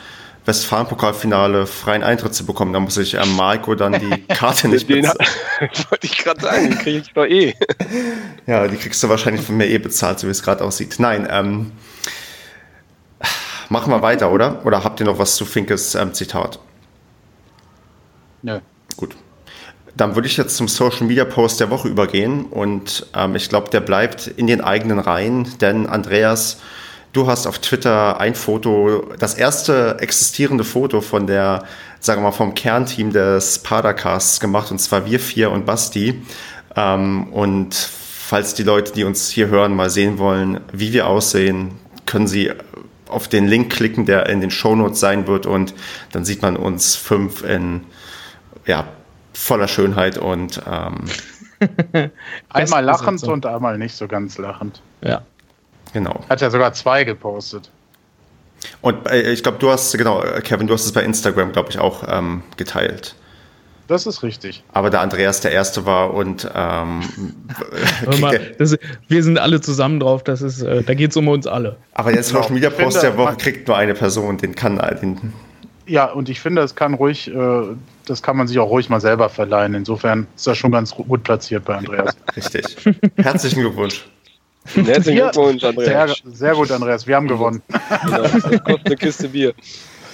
Westfalen-Pokalfinale freien Eintritt zu bekommen. Da muss ich ähm, Marco dann die <laughs> Karte nicht bezahlen. <laughs> Wollte ich gerade sagen, die kriege ich doch eh. <laughs> ja, die kriegst du wahrscheinlich von mir eh bezahlt, so wie es gerade aussieht. Nein, ähm, machen wir weiter, oder? Oder habt ihr noch was zu Finkes ähm, Zitat? Nö. Gut. Dann würde ich jetzt zum Social Media Post der Woche übergehen und ähm, ich glaube, der bleibt in den eigenen Reihen, denn Andreas, du hast auf Twitter ein Foto, das erste existierende Foto von der, sagen wir mal, vom Kernteam des Padercasts gemacht und zwar wir vier und Basti. Ähm, und falls die Leute, die uns hier hören, mal sehen wollen, wie wir aussehen, können sie auf den Link klicken, der in den Shownotes sein wird und dann sieht man uns fünf in ja, voller Schönheit und ähm, <laughs> einmal lachend und einmal nicht so ganz lachend. Ja. Genau. Hat ja sogar zwei gepostet. Und äh, ich glaube, du hast, genau, Kevin, du hast es bei Instagram, glaube ich, auch ähm, geteilt. Das ist richtig. Aber der Andreas der Erste war und ähm, <laughs> mal, <laughs> das, wir sind alle zusammen drauf, das ist, äh, da geht es um uns alle. Aber der Social Media Post der Woche kriegt nur eine Person, den kann den. Ja, und ich finde, es kann ruhig äh, das kann man sich auch ruhig mal selber verleihen. Insofern ist das schon ganz gut platziert bei Andreas. <laughs> Richtig. Herzlichen Glückwunsch. Herzlichen Glückwunsch, Andreas. Sehr, sehr, gut, Andreas. Wir haben gewonnen. Genau, das kostet eine Kiste Bier.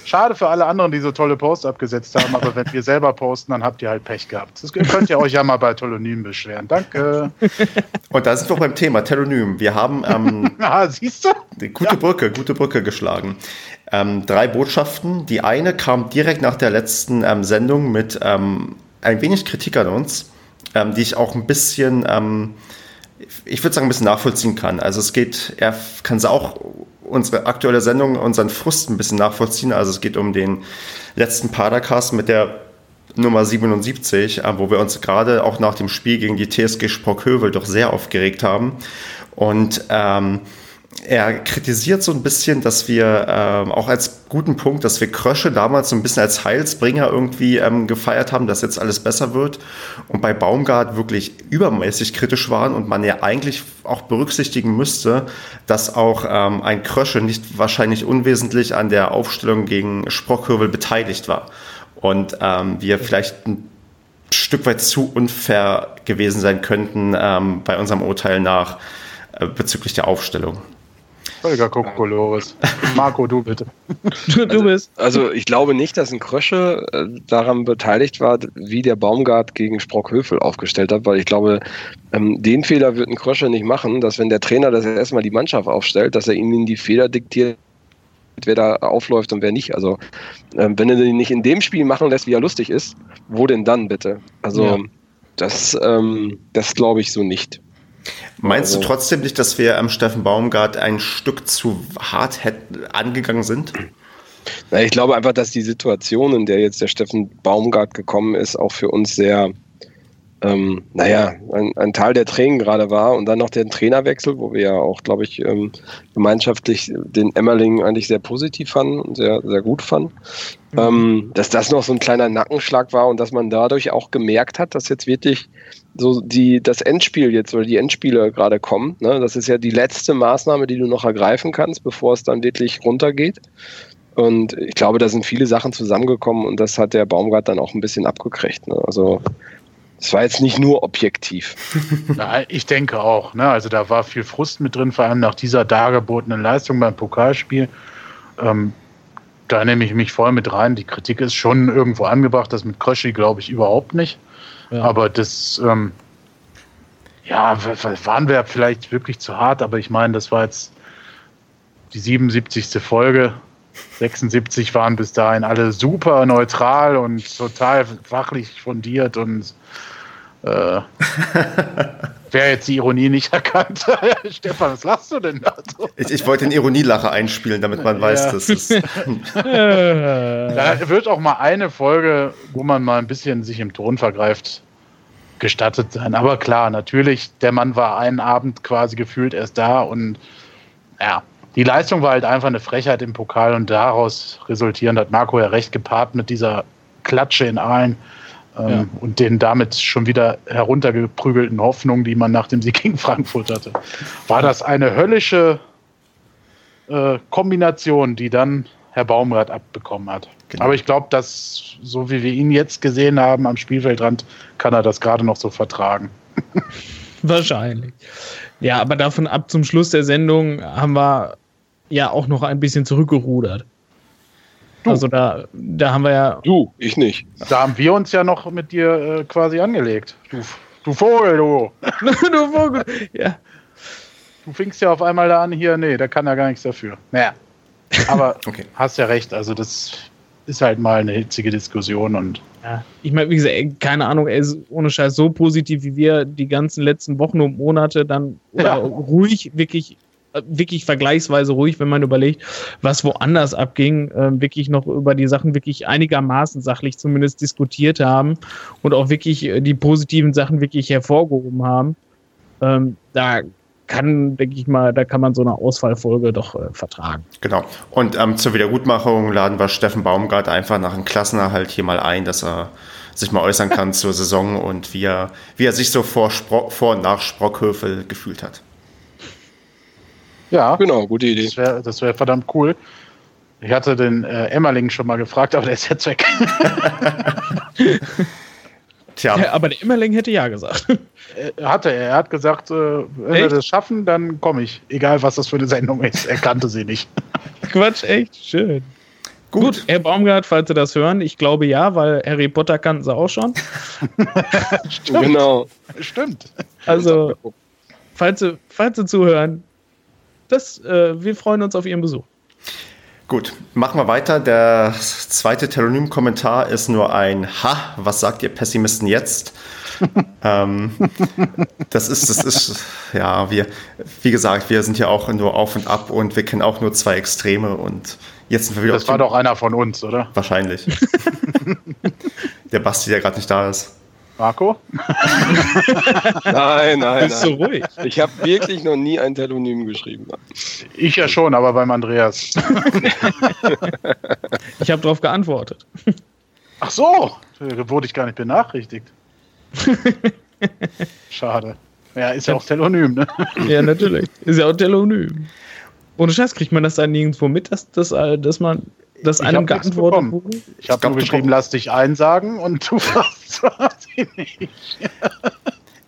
Schade für alle anderen, die so tolle Posts abgesetzt haben, aber wenn wir selber posten, dann habt ihr halt Pech gehabt. Das könnt ihr euch ja mal bei Telonym beschweren. Danke. Und da sind wir beim Thema Telonym. Wir haben ähm, <laughs> ah, siehst du? gute ja. Brücke, gute Brücke geschlagen. Ähm, drei Botschaften. Die eine kam direkt nach der letzten ähm, Sendung mit ähm, ein wenig Kritik an uns, ähm, die ich auch ein bisschen, ähm, ich würde sagen, ein bisschen nachvollziehen kann. Also es geht, er kann sie auch unsere aktuelle Sendung, unseren Frust ein bisschen nachvollziehen. Also es geht um den letzten Padercast mit der Nummer 77, äh, wo wir uns gerade auch nach dem Spiel gegen die TSG Sprockhövel doch sehr aufgeregt haben. Und ähm, er kritisiert so ein bisschen, dass wir ähm, auch als guten Punkt, dass wir Krösche damals so ein bisschen als Heilsbringer irgendwie ähm, gefeiert haben, dass jetzt alles besser wird und bei Baumgart wirklich übermäßig kritisch waren und man ja eigentlich auch berücksichtigen müsste, dass auch ähm, ein Krösche nicht wahrscheinlich unwesentlich an der Aufstellung gegen Sprockhövel beteiligt war und ähm, wir vielleicht ein Stück weit zu unfair gewesen sein könnten ähm, bei unserem Urteil nach äh, bezüglich der Aufstellung. Holger Kokolores. Marco, du bitte. <laughs> Du, du bist. Also, also, ich glaube nicht, dass ein Krösche äh, daran beteiligt war, wie der Baumgart gegen Sprockhöfel aufgestellt hat, weil ich glaube, ähm, den Fehler wird ein Krösche nicht machen, dass wenn der Trainer das erstmal die Mannschaft aufstellt, dass er ihnen die Fehler diktiert, wer da aufläuft und wer nicht. Also, ähm, wenn er den nicht in dem Spiel machen lässt, wie er lustig ist, wo denn dann bitte? Also, ja. das, ähm, das glaube ich so nicht. Meinst also, du trotzdem nicht, dass wir am Steffen Baumgart ein Stück zu hart angegangen sind? Na, ich glaube einfach, dass die Situation, in der jetzt der Steffen Baumgart gekommen ist, auch für uns sehr, ähm, naja, ein, ein, Teil der Tränen gerade war und dann noch der Trainerwechsel, wo wir ja auch, glaube ich, ähm, gemeinschaftlich den Emmerling eigentlich sehr positiv fanden und sehr, sehr gut fanden. Mhm. Ähm, dass das noch so ein kleiner Nackenschlag war und dass man dadurch auch gemerkt hat, dass jetzt wirklich so die, das Endspiel jetzt oder die Endspiele gerade kommen. Ne? Das ist ja die letzte Maßnahme, die du noch ergreifen kannst, bevor es dann wirklich runtergeht. Und ich glaube, da sind viele Sachen zusammengekommen und das hat der Baumgart dann auch ein bisschen abgekriegt. Ne? Also es war jetzt nicht nur objektiv. <laughs> Na, ich denke auch. Ne? Also da war viel Frust mit drin, vor allem nach dieser dargebotenen Leistung beim Pokalspiel. Ähm, da nehme ich mich voll mit rein. Die Kritik ist schon irgendwo angebracht. Das mit Kröschi glaube ich überhaupt nicht. Ja. Aber das, ähm, ja, waren wir vielleicht wirklich zu hart. Aber ich meine, das war jetzt die 77. Folge. 76 waren bis dahin alle super neutral und total fachlich fundiert und äh, <laughs> wer jetzt die Ironie nicht <laughs> erkannt. <laughs> Stefan, was lachst du denn da? Ich, ich wollte den Ironielacher einspielen, damit man ja. weiß, dass es. <laughs> da wird auch mal eine Folge, wo man mal ein bisschen sich im Ton vergreift, gestattet sein. Aber klar, natürlich, der Mann war einen Abend quasi gefühlt erst da und ja, die Leistung war halt einfach eine Frechheit im Pokal und daraus resultierend hat Marco ja recht gepaart mit dieser Klatsche in Aalen ähm, ja. und den damit schon wieder heruntergeprügelten Hoffnungen, die man nach dem Sieg gegen Frankfurt hatte. War das eine höllische äh, Kombination, die dann Herr Baumgart abbekommen hat. Genau. Aber ich glaube, dass, so wie wir ihn jetzt gesehen haben am Spielfeldrand, kann er das gerade noch so vertragen. <laughs> Wahrscheinlich. Ja, aber davon ab zum Schluss der Sendung haben wir ja auch noch ein bisschen zurückgerudert. Du. Also da, da haben wir ja. Du, ich nicht. Da haben wir uns ja noch mit dir äh, quasi angelegt. Du, du Vogel, du. <laughs> du Vogel. Ja. Du fingst ja auf einmal da an, hier, nee, da kann er gar nichts dafür. Naja. Aber <laughs> okay. hast ja recht, also das ist halt mal eine hitzige Diskussion und. Ja, ich meine, wie gesagt, ey, keine Ahnung, ey, ohne Scheiß, so positiv wie wir die ganzen letzten Wochen und Monate dann ja. ruhig, wirklich, wirklich vergleichsweise ruhig, wenn man überlegt, was woanders abging, äh, wirklich noch über die Sachen wirklich einigermaßen sachlich zumindest diskutiert haben und auch wirklich äh, die positiven Sachen wirklich hervorgehoben haben. Ähm, da kann, denke ich mal, da kann man so eine Ausfallfolge doch äh, vertragen. Genau. Und ähm, zur Wiedergutmachung laden wir Steffen Baumgart einfach nach einem Klassenerhalt hier mal ein, dass er sich mal äußern kann <laughs> zur Saison und wie er, wie er sich so vor, Spro vor und nach Sprockhöfel gefühlt hat. Ja, genau, gute Idee. Das wäre das wär verdammt cool. Ich hatte den äh, Emmerling schon mal gefragt, aber der ist jetzt weg. <laughs> Tja. Ja, aber der Emmerling hätte ja gesagt. Er hatte er. Er hat gesagt, äh, wenn echt? wir das schaffen, dann komme ich. Egal, was das für eine Sendung ist. Er kannte sie nicht. <laughs> Quatsch, echt? Schön. Gut. Gut. Herr Baumgart, falls Sie das hören, ich glaube ja, weil Harry Potter kannten Sie auch schon. Stimmt. <laughs> Genau. Stimmt. Also, falls Sie, falls Sie zuhören, das, äh, wir freuen uns auf Ihren Besuch. Gut, machen wir weiter. Der zweite Telonym-Kommentar ist nur ein Ha, was sagt ihr Pessimisten jetzt? <laughs> ähm, das ist, das ist, ja, wir, wie gesagt, wir sind ja auch nur auf und ab und wir kennen auch nur zwei Extreme und jetzt sind wir wieder. Das war doch einer von uns, oder? Wahrscheinlich. <laughs> der Basti, der gerade nicht da ist. Marco? <laughs> nein, nein. Bist du ruhig? Ich habe wirklich noch nie ein Telonym geschrieben. Ich ja schon, aber beim Andreas. <laughs> ich habe darauf geantwortet. Ach so, da wurde ich gar nicht benachrichtigt. <laughs> Schade. Ja, ist ja auch Telonym, ne? Ja, natürlich. Ist ja auch Telonym. Ohne Scheiß kriegt man das dann nirgendwo mit, dass, dass, dass man das einem geantwortet wurde? Ich habe nur geschrieben, lass dich einsagen und du <laughs> warst nicht.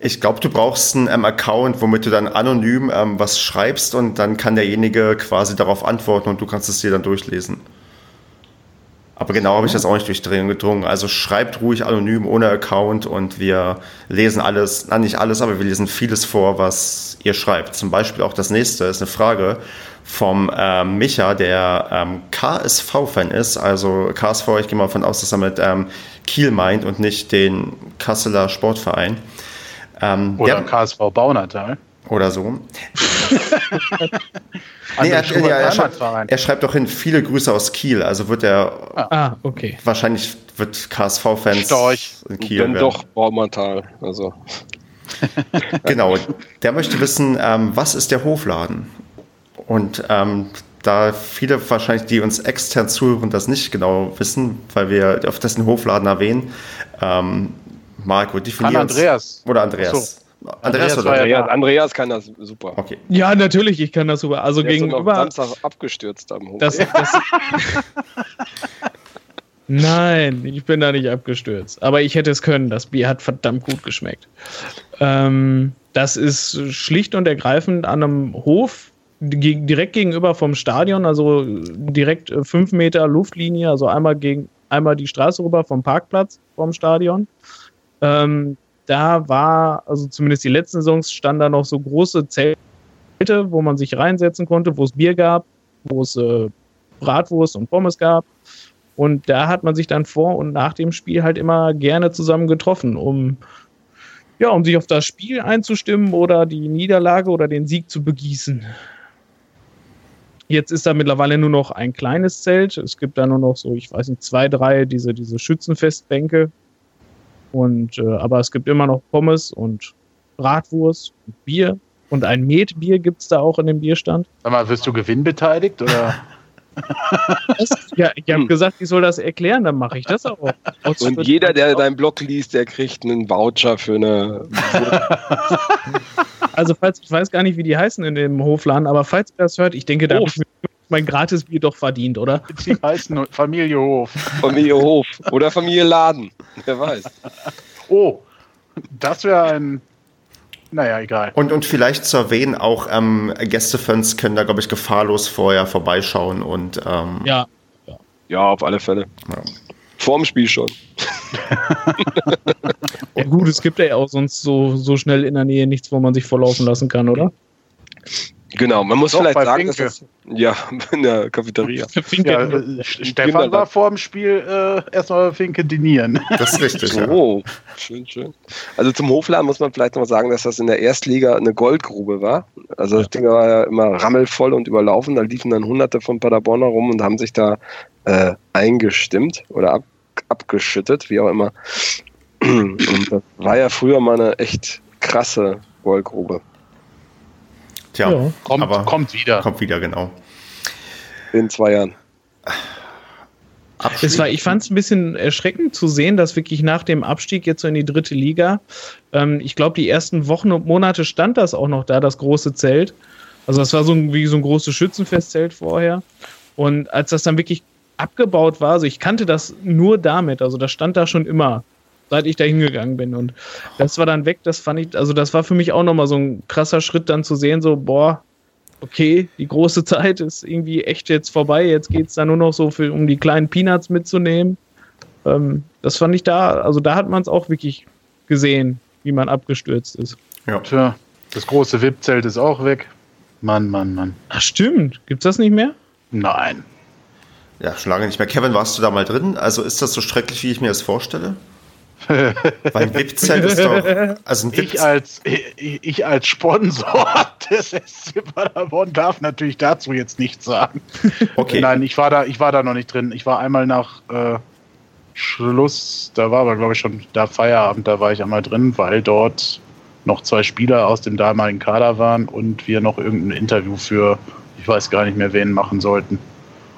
Ich glaube, du brauchst einen ähm, Account, womit du dann anonym ähm, was schreibst und dann kann derjenige quasi darauf antworten und du kannst es dir dann durchlesen. Aber genau habe ich das auch nicht durchdrungen. Also schreibt ruhig anonym ohne Account und wir lesen alles, na nicht alles, aber wir lesen vieles vor, was ihr schreibt. Zum Beispiel auch das nächste ist eine Frage vom ähm, Micha, der ähm, KSV-Fan ist. Also KSV, ich gehe mal davon aus, dass er mit ähm, Kiel meint und nicht den Kasseler Sportverein. Ähm, oder der, KSV Baunatal. Oder so. <laughs> nee, er, ja, er, schreibt, er, schreibt doch hin, viele Grüße aus Kiel. Also wird er. Ah, ah okay. Wahrscheinlich wird KSV-Fans in Kiel. Dann werden. doch Baumantal. Also. <laughs> genau. Der möchte wissen, ähm, was ist der Hofladen? Und ähm, da viele wahrscheinlich, die uns extern zuhören, das nicht genau wissen, weil wir auf dessen Hofladen erwähnen. Ähm, Marco, definiert. Andreas. Oder Andreas. So. Andreas, Andreas, Andreas, Andreas, kann das super. Okay. Ja, natürlich, ich kann das super. Also Der gegenüber. Ist Samstag abgestürzt am Hof. Das, das <laughs> Nein, ich bin da nicht abgestürzt. Aber ich hätte es können. Das Bier hat verdammt gut geschmeckt. Ähm, das ist schlicht und ergreifend an einem Hof direkt gegenüber vom Stadion, also direkt äh, fünf Meter Luftlinie, also einmal gegen einmal die Straße rüber vom Parkplatz vom Stadion. Ähm, da war, also zumindest die letzten Saisons, standen da noch so große Zelte, wo man sich reinsetzen konnte, wo es Bier gab, wo es äh, Bratwurst und Pommes gab. Und da hat man sich dann vor und nach dem Spiel halt immer gerne zusammen getroffen, um ja, um sich auf das Spiel einzustimmen oder die Niederlage oder den Sieg zu begießen. Jetzt ist da mittlerweile nur noch ein kleines Zelt. Es gibt da nur noch so, ich weiß nicht, zwei, drei diese, diese Schützenfestbänke. Und, äh, aber es gibt immer noch Pommes und Bratwurst und Bier. Und ein Metbier gibt es da auch in dem Bierstand. Sag mal, wirst du gewinnbeteiligt oder? <laughs> ja, ich habe gesagt, ich soll das erklären, dann mache ich das auch. Und jeder, der deinen Blog liest, der kriegt einen Voucher für eine. <laughs> also, falls ich weiß gar nicht, wie die heißen in dem Hofladen, aber falls ihr das hört, ich denke, da habe ich mein Gratisbier doch verdient, oder? Die heißen Familie Hof. Familie Hof oder Familie Laden, wer weiß. Oh, das wäre ein naja, egal. Und, und vielleicht zu erwähnen, auch ähm, Gästefans können da, glaube ich, gefahrlos vorher vorbeischauen und. Ähm, ja. ja. auf alle Fälle. Ja. Vorm Spiel schon. <laughs> ja, gut, es gibt ja auch sonst so, so schnell in der Nähe nichts, wo man sich vorlaufen lassen kann, oder? Genau, man muss Doch, vielleicht sagen, dass das, ja, <laughs> in der Cafeteria. <laughs> Ja, äh, Stefan war vor dem Spiel äh, erstmal Finke dinieren. <laughs> Das ist richtig. ja. Oh, schön, schön. Also zum Hofladen muss man vielleicht noch sagen, dass das in der Erstliga eine Goldgrube war. Also das Ding war ja immer rammelvoll und überlaufen. Da liefen dann hunderte von Paderborner rum und haben sich da äh, eingestimmt oder ab, abgeschüttet, wie auch immer. <clears throat> Und das war ja früher mal eine echt krasse Goldgrube. Tja, ja. kommt, aber kommt wieder. Kommt wieder, genau. In zwei Jahren. Es war, ich fand es ein bisschen erschreckend zu sehen, dass wirklich nach dem Abstieg jetzt so in die dritte Liga, ähm, ich glaube, die ersten Wochen und Monate stand das auch noch da, das große Zelt. Also das war so ein, wie so ein großes Schützenfestzelt vorher. Und als das dann wirklich abgebaut war, also ich kannte das nur damit, also das stand da schon immer seit ich da hingegangen bin. Und das war dann weg, das fand ich, also das war für mich auch nochmal so ein krasser Schritt, dann zu sehen, so, boah, okay, die große <laughs> Zeit ist irgendwie echt jetzt vorbei. Jetzt geht es da nur noch so für, um die kleinen Peanuts mitzunehmen. Ähm, das fand ich da, also da hat man es auch wirklich gesehen, wie man abgestürzt ist. Ja. Tja, das große VIP-Zelt ist auch weg. Mann, Mann, Mann. Ach, stimmt. Gibt's das nicht mehr? Nein. Ja, schon lange nicht mehr. Kevin, warst du da mal drin? Also ist das so schrecklich, wie ich mir das vorstelle? <laughs> Weil VIP-Zelt ist doch. Also ein ich, als, ich, ich, als Sponsor <laughs> des SC Paderborn darf natürlich dazu jetzt nichts sagen. Okay. Nein, ich war da, ich war da noch nicht drin. Ich war einmal nach äh, Schluss, da war aber, glaube ich, schon da Feierabend, da war ich einmal drin, weil dort noch zwei Spieler aus dem damaligen Kader waren und wir noch irgendein Interview für, ich weiß gar nicht mehr wen, machen sollten.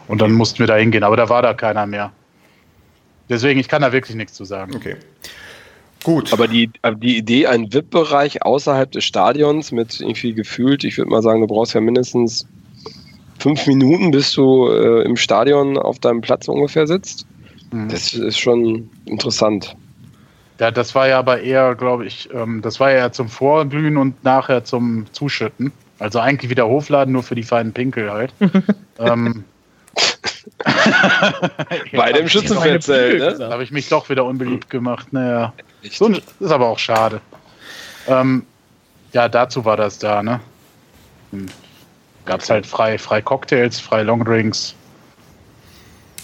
Und dann mussten wir da hingehen, aber da war da keiner mehr. Deswegen, ich kann da wirklich nichts zu sagen. Okay. Gut. Aber die, die Idee, einen VIP-Bereich außerhalb des Stadions mit irgendwie gefühlt, ich würde mal sagen, du brauchst ja mindestens fünf Minuten, bis du äh, im Stadion auf deinem Platz ungefähr sitzt. Mhm. Das ist schon interessant. Ja, das war ja aber eher, glaube ich, ähm, das war ja zum Vorglühen und nachher zum Zuschütten. Also eigentlich wieder Hofladen, nur für die feinen Pinkel halt. <laughs> ähm, <laughs> Bei dem Schützenfeldzelt, ne? Da habe ich mich doch wieder unbeliebt gemacht. Naja. So, ist aber auch schade. Ähm, ja, dazu war das da, ne? Hm. Gab es halt frei, frei Cocktails, frei Longdrinks,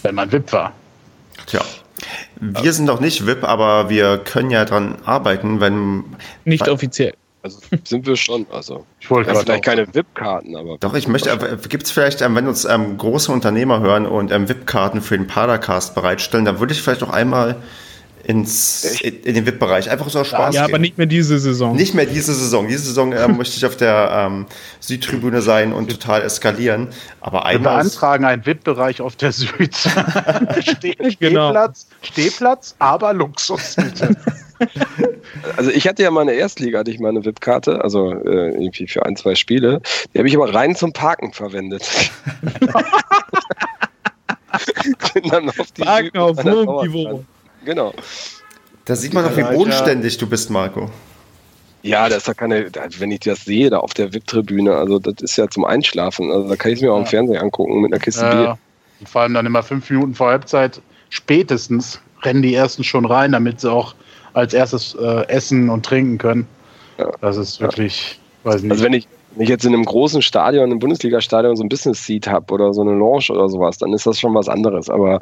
wenn man VIP war. Tja. Wir sind noch nicht VIP, aber wir können ja dran arbeiten, wenn. Nicht offiziell. Also sind wir schon. Also ich wollte ja, vielleicht keine VIP-Karten, aber. Doch, ich möchte. Äh, Gibt es vielleicht, ähm, wenn uns ähm, große Unternehmer hören und ähm, VIP-Karten für den Padercast bereitstellen, dann würde ich vielleicht auch einmal ins, in, in den VIP-Bereich. Einfach so Spaß. Ja, gehen. aber nicht mehr diese Saison. Nicht mehr diese Saison. Diese Saison ähm, <laughs> möchte ich auf der ähm, Südtribüne sein und total eskalieren. Aber Wir beantragen einen VIP-Bereich auf der Süd. <laughs> Ste genau. Stehplatz, Stehplatz, aber Luxus, bitte. <laughs> Also ich hatte ja mal eine Erstliga, hatte ich mal eine VIP-Karte, also äh, irgendwie für ein, zwei Spiele. Die habe ich aber rein zum Parken verwendet. <laughs> Bin dann auf die Parken auf Niveau. Genau. Da sieht man auch, wie bodenständig du bist, Marco. Ja, das ist ja keine, wenn ich das sehe, da auf der VIP-Tribüne, also das ist ja zum Einschlafen. Also da kann ich es mir auch im Fernsehen angucken mit einer Kiste ja, Bier. Und vor allem dann immer fünf Minuten vor Halbzeit, spätestens rennen die ersten schon rein, damit sie auch als erstes äh, essen und trinken können. Ja. Das ist wirklich, ja. weiß nicht. Also wenn ich, wenn ich jetzt in einem großen Stadion, einem Bundesliga-Stadion so ein Business-Seat habe oder so eine Lounge oder sowas, dann ist das schon was anderes. Aber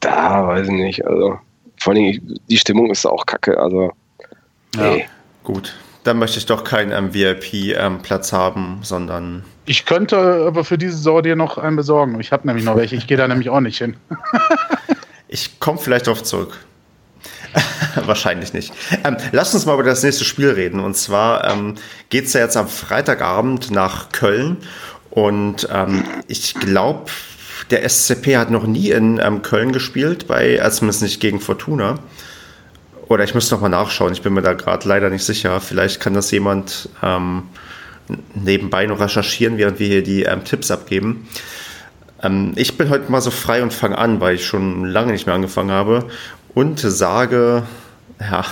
da weiß ich nicht. Also vor allem die Stimmung ist auch kacke. Also nee. ja. gut. Dann möchte ich doch keinen ähm, VIP-Platz ähm, haben, sondern. Ich könnte aber für diese Saison dir noch einen besorgen. Ich habe nämlich noch welche. Ich gehe da nämlich auch nicht hin. <laughs> ich komme vielleicht darauf zurück. <laughs> Wahrscheinlich nicht. Ähm, lass uns mal über das nächste Spiel reden. Und zwar ähm, geht es ja jetzt am Freitagabend nach Köln. Und ähm, ich glaube, der SCP hat noch nie in ähm, Köln gespielt, bei, also zumindest nicht gegen Fortuna. Oder ich müsste noch mal nachschauen. Ich bin mir da gerade leider nicht sicher. Vielleicht kann das jemand ähm, nebenbei noch recherchieren, während wir hier die ähm, Tipps abgeben. ich bin heute mal so frei und fange an, weil ich schon lange nicht mehr angefangen habe und sage, ja,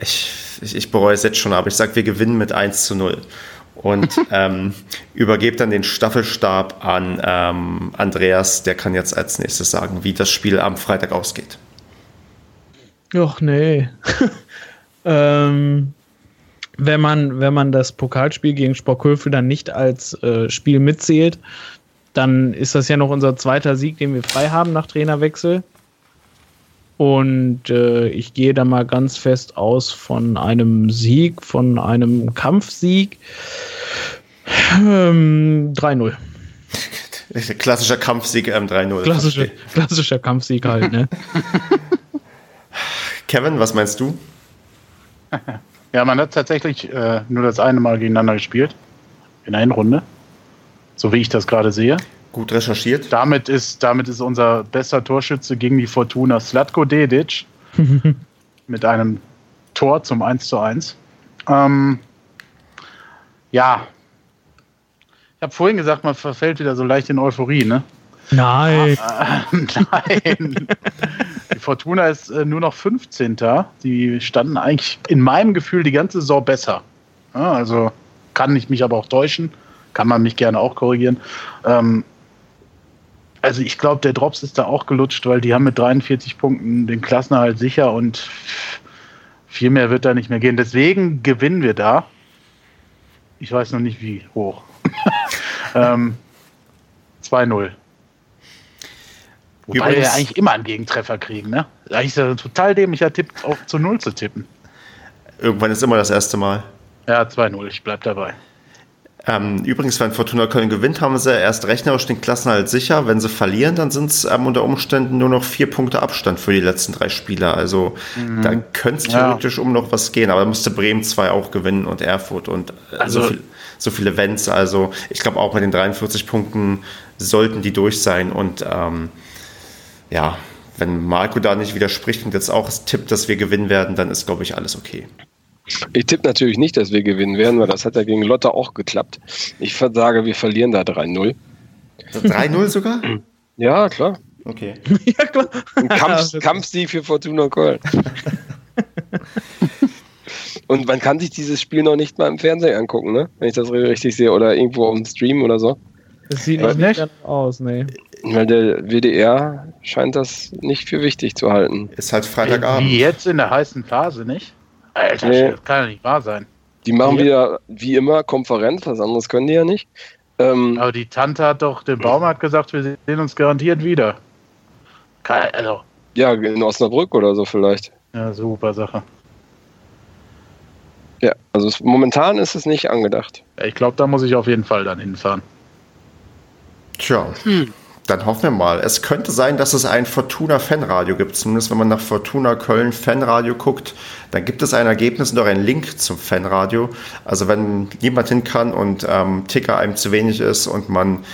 ich, ich, ich bereue es jetzt schon, aber ich sage, wir gewinnen mit 1 zu 0. Und <laughs> ähm, übergebe dann den Staffelstab an ähm, Andreas, der kann jetzt als nächstes sagen, wie das Spiel am Freitag ausgeht. Ach nee. <laughs> ähm, wenn, man, wenn man das Pokalspiel gegen Sporkhöfe dann nicht als äh, Spiel mitzählt, dann ist das ja noch unser zweiter Sieg, den wir frei haben nach Trainerwechsel. Und äh, ich gehe da mal ganz fest aus von einem Sieg, von einem Kampfsieg. Ähm, 3-0. <laughs> Klassischer Kampfsieg ähm, 3-0. Klassische, klassischer Kampfsieg halt, ne? <laughs> Kevin, was meinst du? <laughs> Ja, man hat tatsächlich äh, nur das eine Mal gegeneinander gespielt. In einer Runde. So wie ich das gerade sehe. Gut recherchiert. Damit ist, damit ist unser bester Torschütze gegen die Fortuna Slatko Dedic <laughs> mit einem Tor zum 1 zu 1. Ähm, ja. Ich habe vorhin gesagt, man verfällt wieder so leicht in Euphorie, ne? Nein. Ah, äh, <laughs> nein. die Fortuna ist äh, nur noch 15. Die standen eigentlich in meinem Gefühl die ganze Saison besser. Ja, also kann ich mich aber auch täuschen. Kann man mich gerne auch korrigieren. Ähm, also ich glaube, der Drops ist da auch gelutscht, weil die haben mit 43 Punkten den Klassenerhalt sicher und viel mehr wird da nicht mehr gehen. Deswegen gewinnen wir da. Ich weiß noch nicht wie hoch. <laughs> ähm, 2-0. Wobei Übrigens, wir eigentlich immer einen Gegentreffer kriegen, ne? Eigentlich ist ein total dämlicher Tipp, auch zu 0 zu tippen. Irgendwann ist immer das erste Mal. Ja, 2-0, ich bleib dabei. Ähm, übrigens, wenn Fortuna Köln gewinnt, haben sie erst rechnerisch den Klassenhalt sicher. Wenn sie verlieren, dann sind es ähm, unter Umständen nur noch vier Punkte Abstand für die letzten drei Spieler. Also mhm. da könnte es theoretisch ja. um noch was gehen. Aber da musste Bremen 2 auch gewinnen und Erfurt und äh, also, so, viel, so viele Events. Also ich glaube auch mit den 43 Punkten sollten die durch sein. Und ähm, ja, wenn Marco da nicht widerspricht und jetzt auch tippt, dass wir gewinnen werden, dann ist, glaube ich, alles okay. Ich tippe natürlich nicht, dass wir gewinnen werden, weil das hat ja gegen Lotte auch geklappt. Ich sage, wir verlieren da 3-0. 3-0 sogar? Ja, klar. Okay. <laughs> ja, klar. Ein Kampf, Kampfsieg für Fortuna Köln. <laughs> Und man kann sich dieses Spiel noch nicht mal im Fernsehen angucken, ne? Wenn ich das richtig sehe. Oder irgendwo auf dem Stream oder so. Das sieht nicht, nicht aus, ne. Weil der WDR scheint das nicht für wichtig zu halten. Ist halt Freitagabend. Wie jetzt in der heißen Phase, nicht? Alter, nee. das kann ja nicht wahr sein. Die machen wieder, wie immer, Konferenz, was anderes können die ja nicht. Ähm, Aber die Tante hat doch, der Baumarkt gesagt, wir sehen uns garantiert wieder. Also, Ja, in Osnabrück oder so vielleicht. Ja, super Sache. Ja, also es, momentan ist es nicht angedacht. Ich glaube, da muss ich auf jeden Fall dann hinfahren. Tja, hm. Dann hoffen wir mal. Es könnte sein, dass es ein Fortuna Fanradio gibt. Zumindest wenn man nach Fortuna Köln Fanradio guckt, dann gibt es ein Ergebnis und auch einen Link zum Fanradio. Also wenn jemand hin kann und ähm, Ticker einem zu wenig ist und man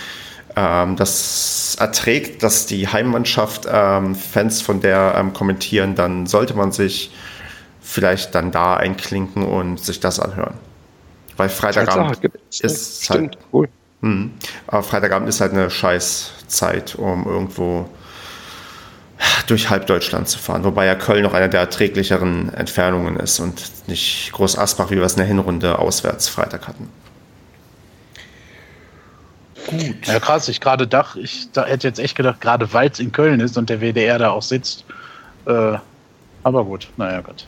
ähm, das erträgt, dass die Heimmannschaft ähm, Fans von der ähm, kommentieren, dann sollte man sich vielleicht dann da einklinken und sich das anhören. Weil Freitagabend ist halt, cool. Mh, aber Freitagabend ist halt eine Scheißzeit, um irgendwo durch halb Deutschland zu fahren. Wobei ja Köln noch eine der erträglicheren Entfernungen ist und nicht Groß Asbach, wie wir es in der Hinrunde auswärts Freitag hatten. Gut. Ja, krass, ich gerade dachte, ich da hätte jetzt echt gedacht, gerade weil es in Köln ist und der WDR da auch sitzt. Äh, aber gut, naja, Gott.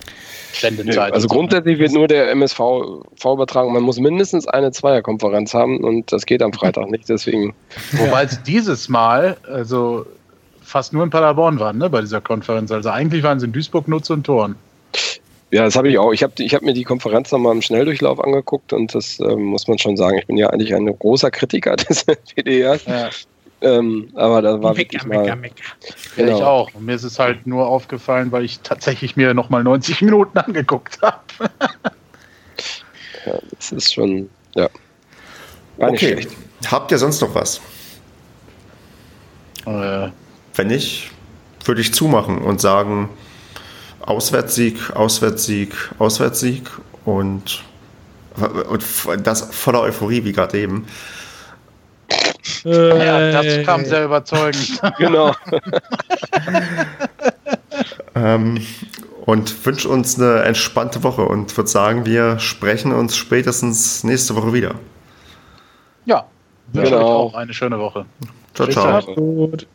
Nee, also grundsätzlich wird nur der MSV übertragen. Man muss mindestens eine Zweierkonferenz haben und das geht am Freitag nicht, deswegen. <laughs> Wobei es dieses Mal, also fast nur in Paderborn waren, ne, bei dieser Konferenz. Also eigentlich waren sie in Duisburg, Nutz und Toren. Ja, das habe ich auch. Ich habe ich hab mir die Konferenz nochmal im Schnelldurchlauf angeguckt und das äh, muss man schon sagen. Ich bin ja eigentlich ein großer Kritiker <laughs> des PDRs. Ja. Ähm, aber da war mecker, mal, mecker, mecker. Genau. Ja, ich auch. Und mir ist es halt nur aufgefallen, weil ich tatsächlich mir nochmal 90 Minuten <laughs> angeguckt habe. ja, das ist schon, ja. War okay. Schlecht. Habt ihr sonst noch was? Äh. Wenn nicht, würde ich zumachen und sagen, Auswärtssieg, Auswärtssieg, Auswärtssieg und, und das voller Euphorie wie gerade eben. Ja, das kam sehr überzeugend. <laughs> genau. <laughs> ähm, und wünsche uns eine entspannte Woche und würde sagen, wir sprechen uns spätestens nächste Woche wieder. Ja, genau. auch eine schöne Woche. Ciao, ciao. Gut.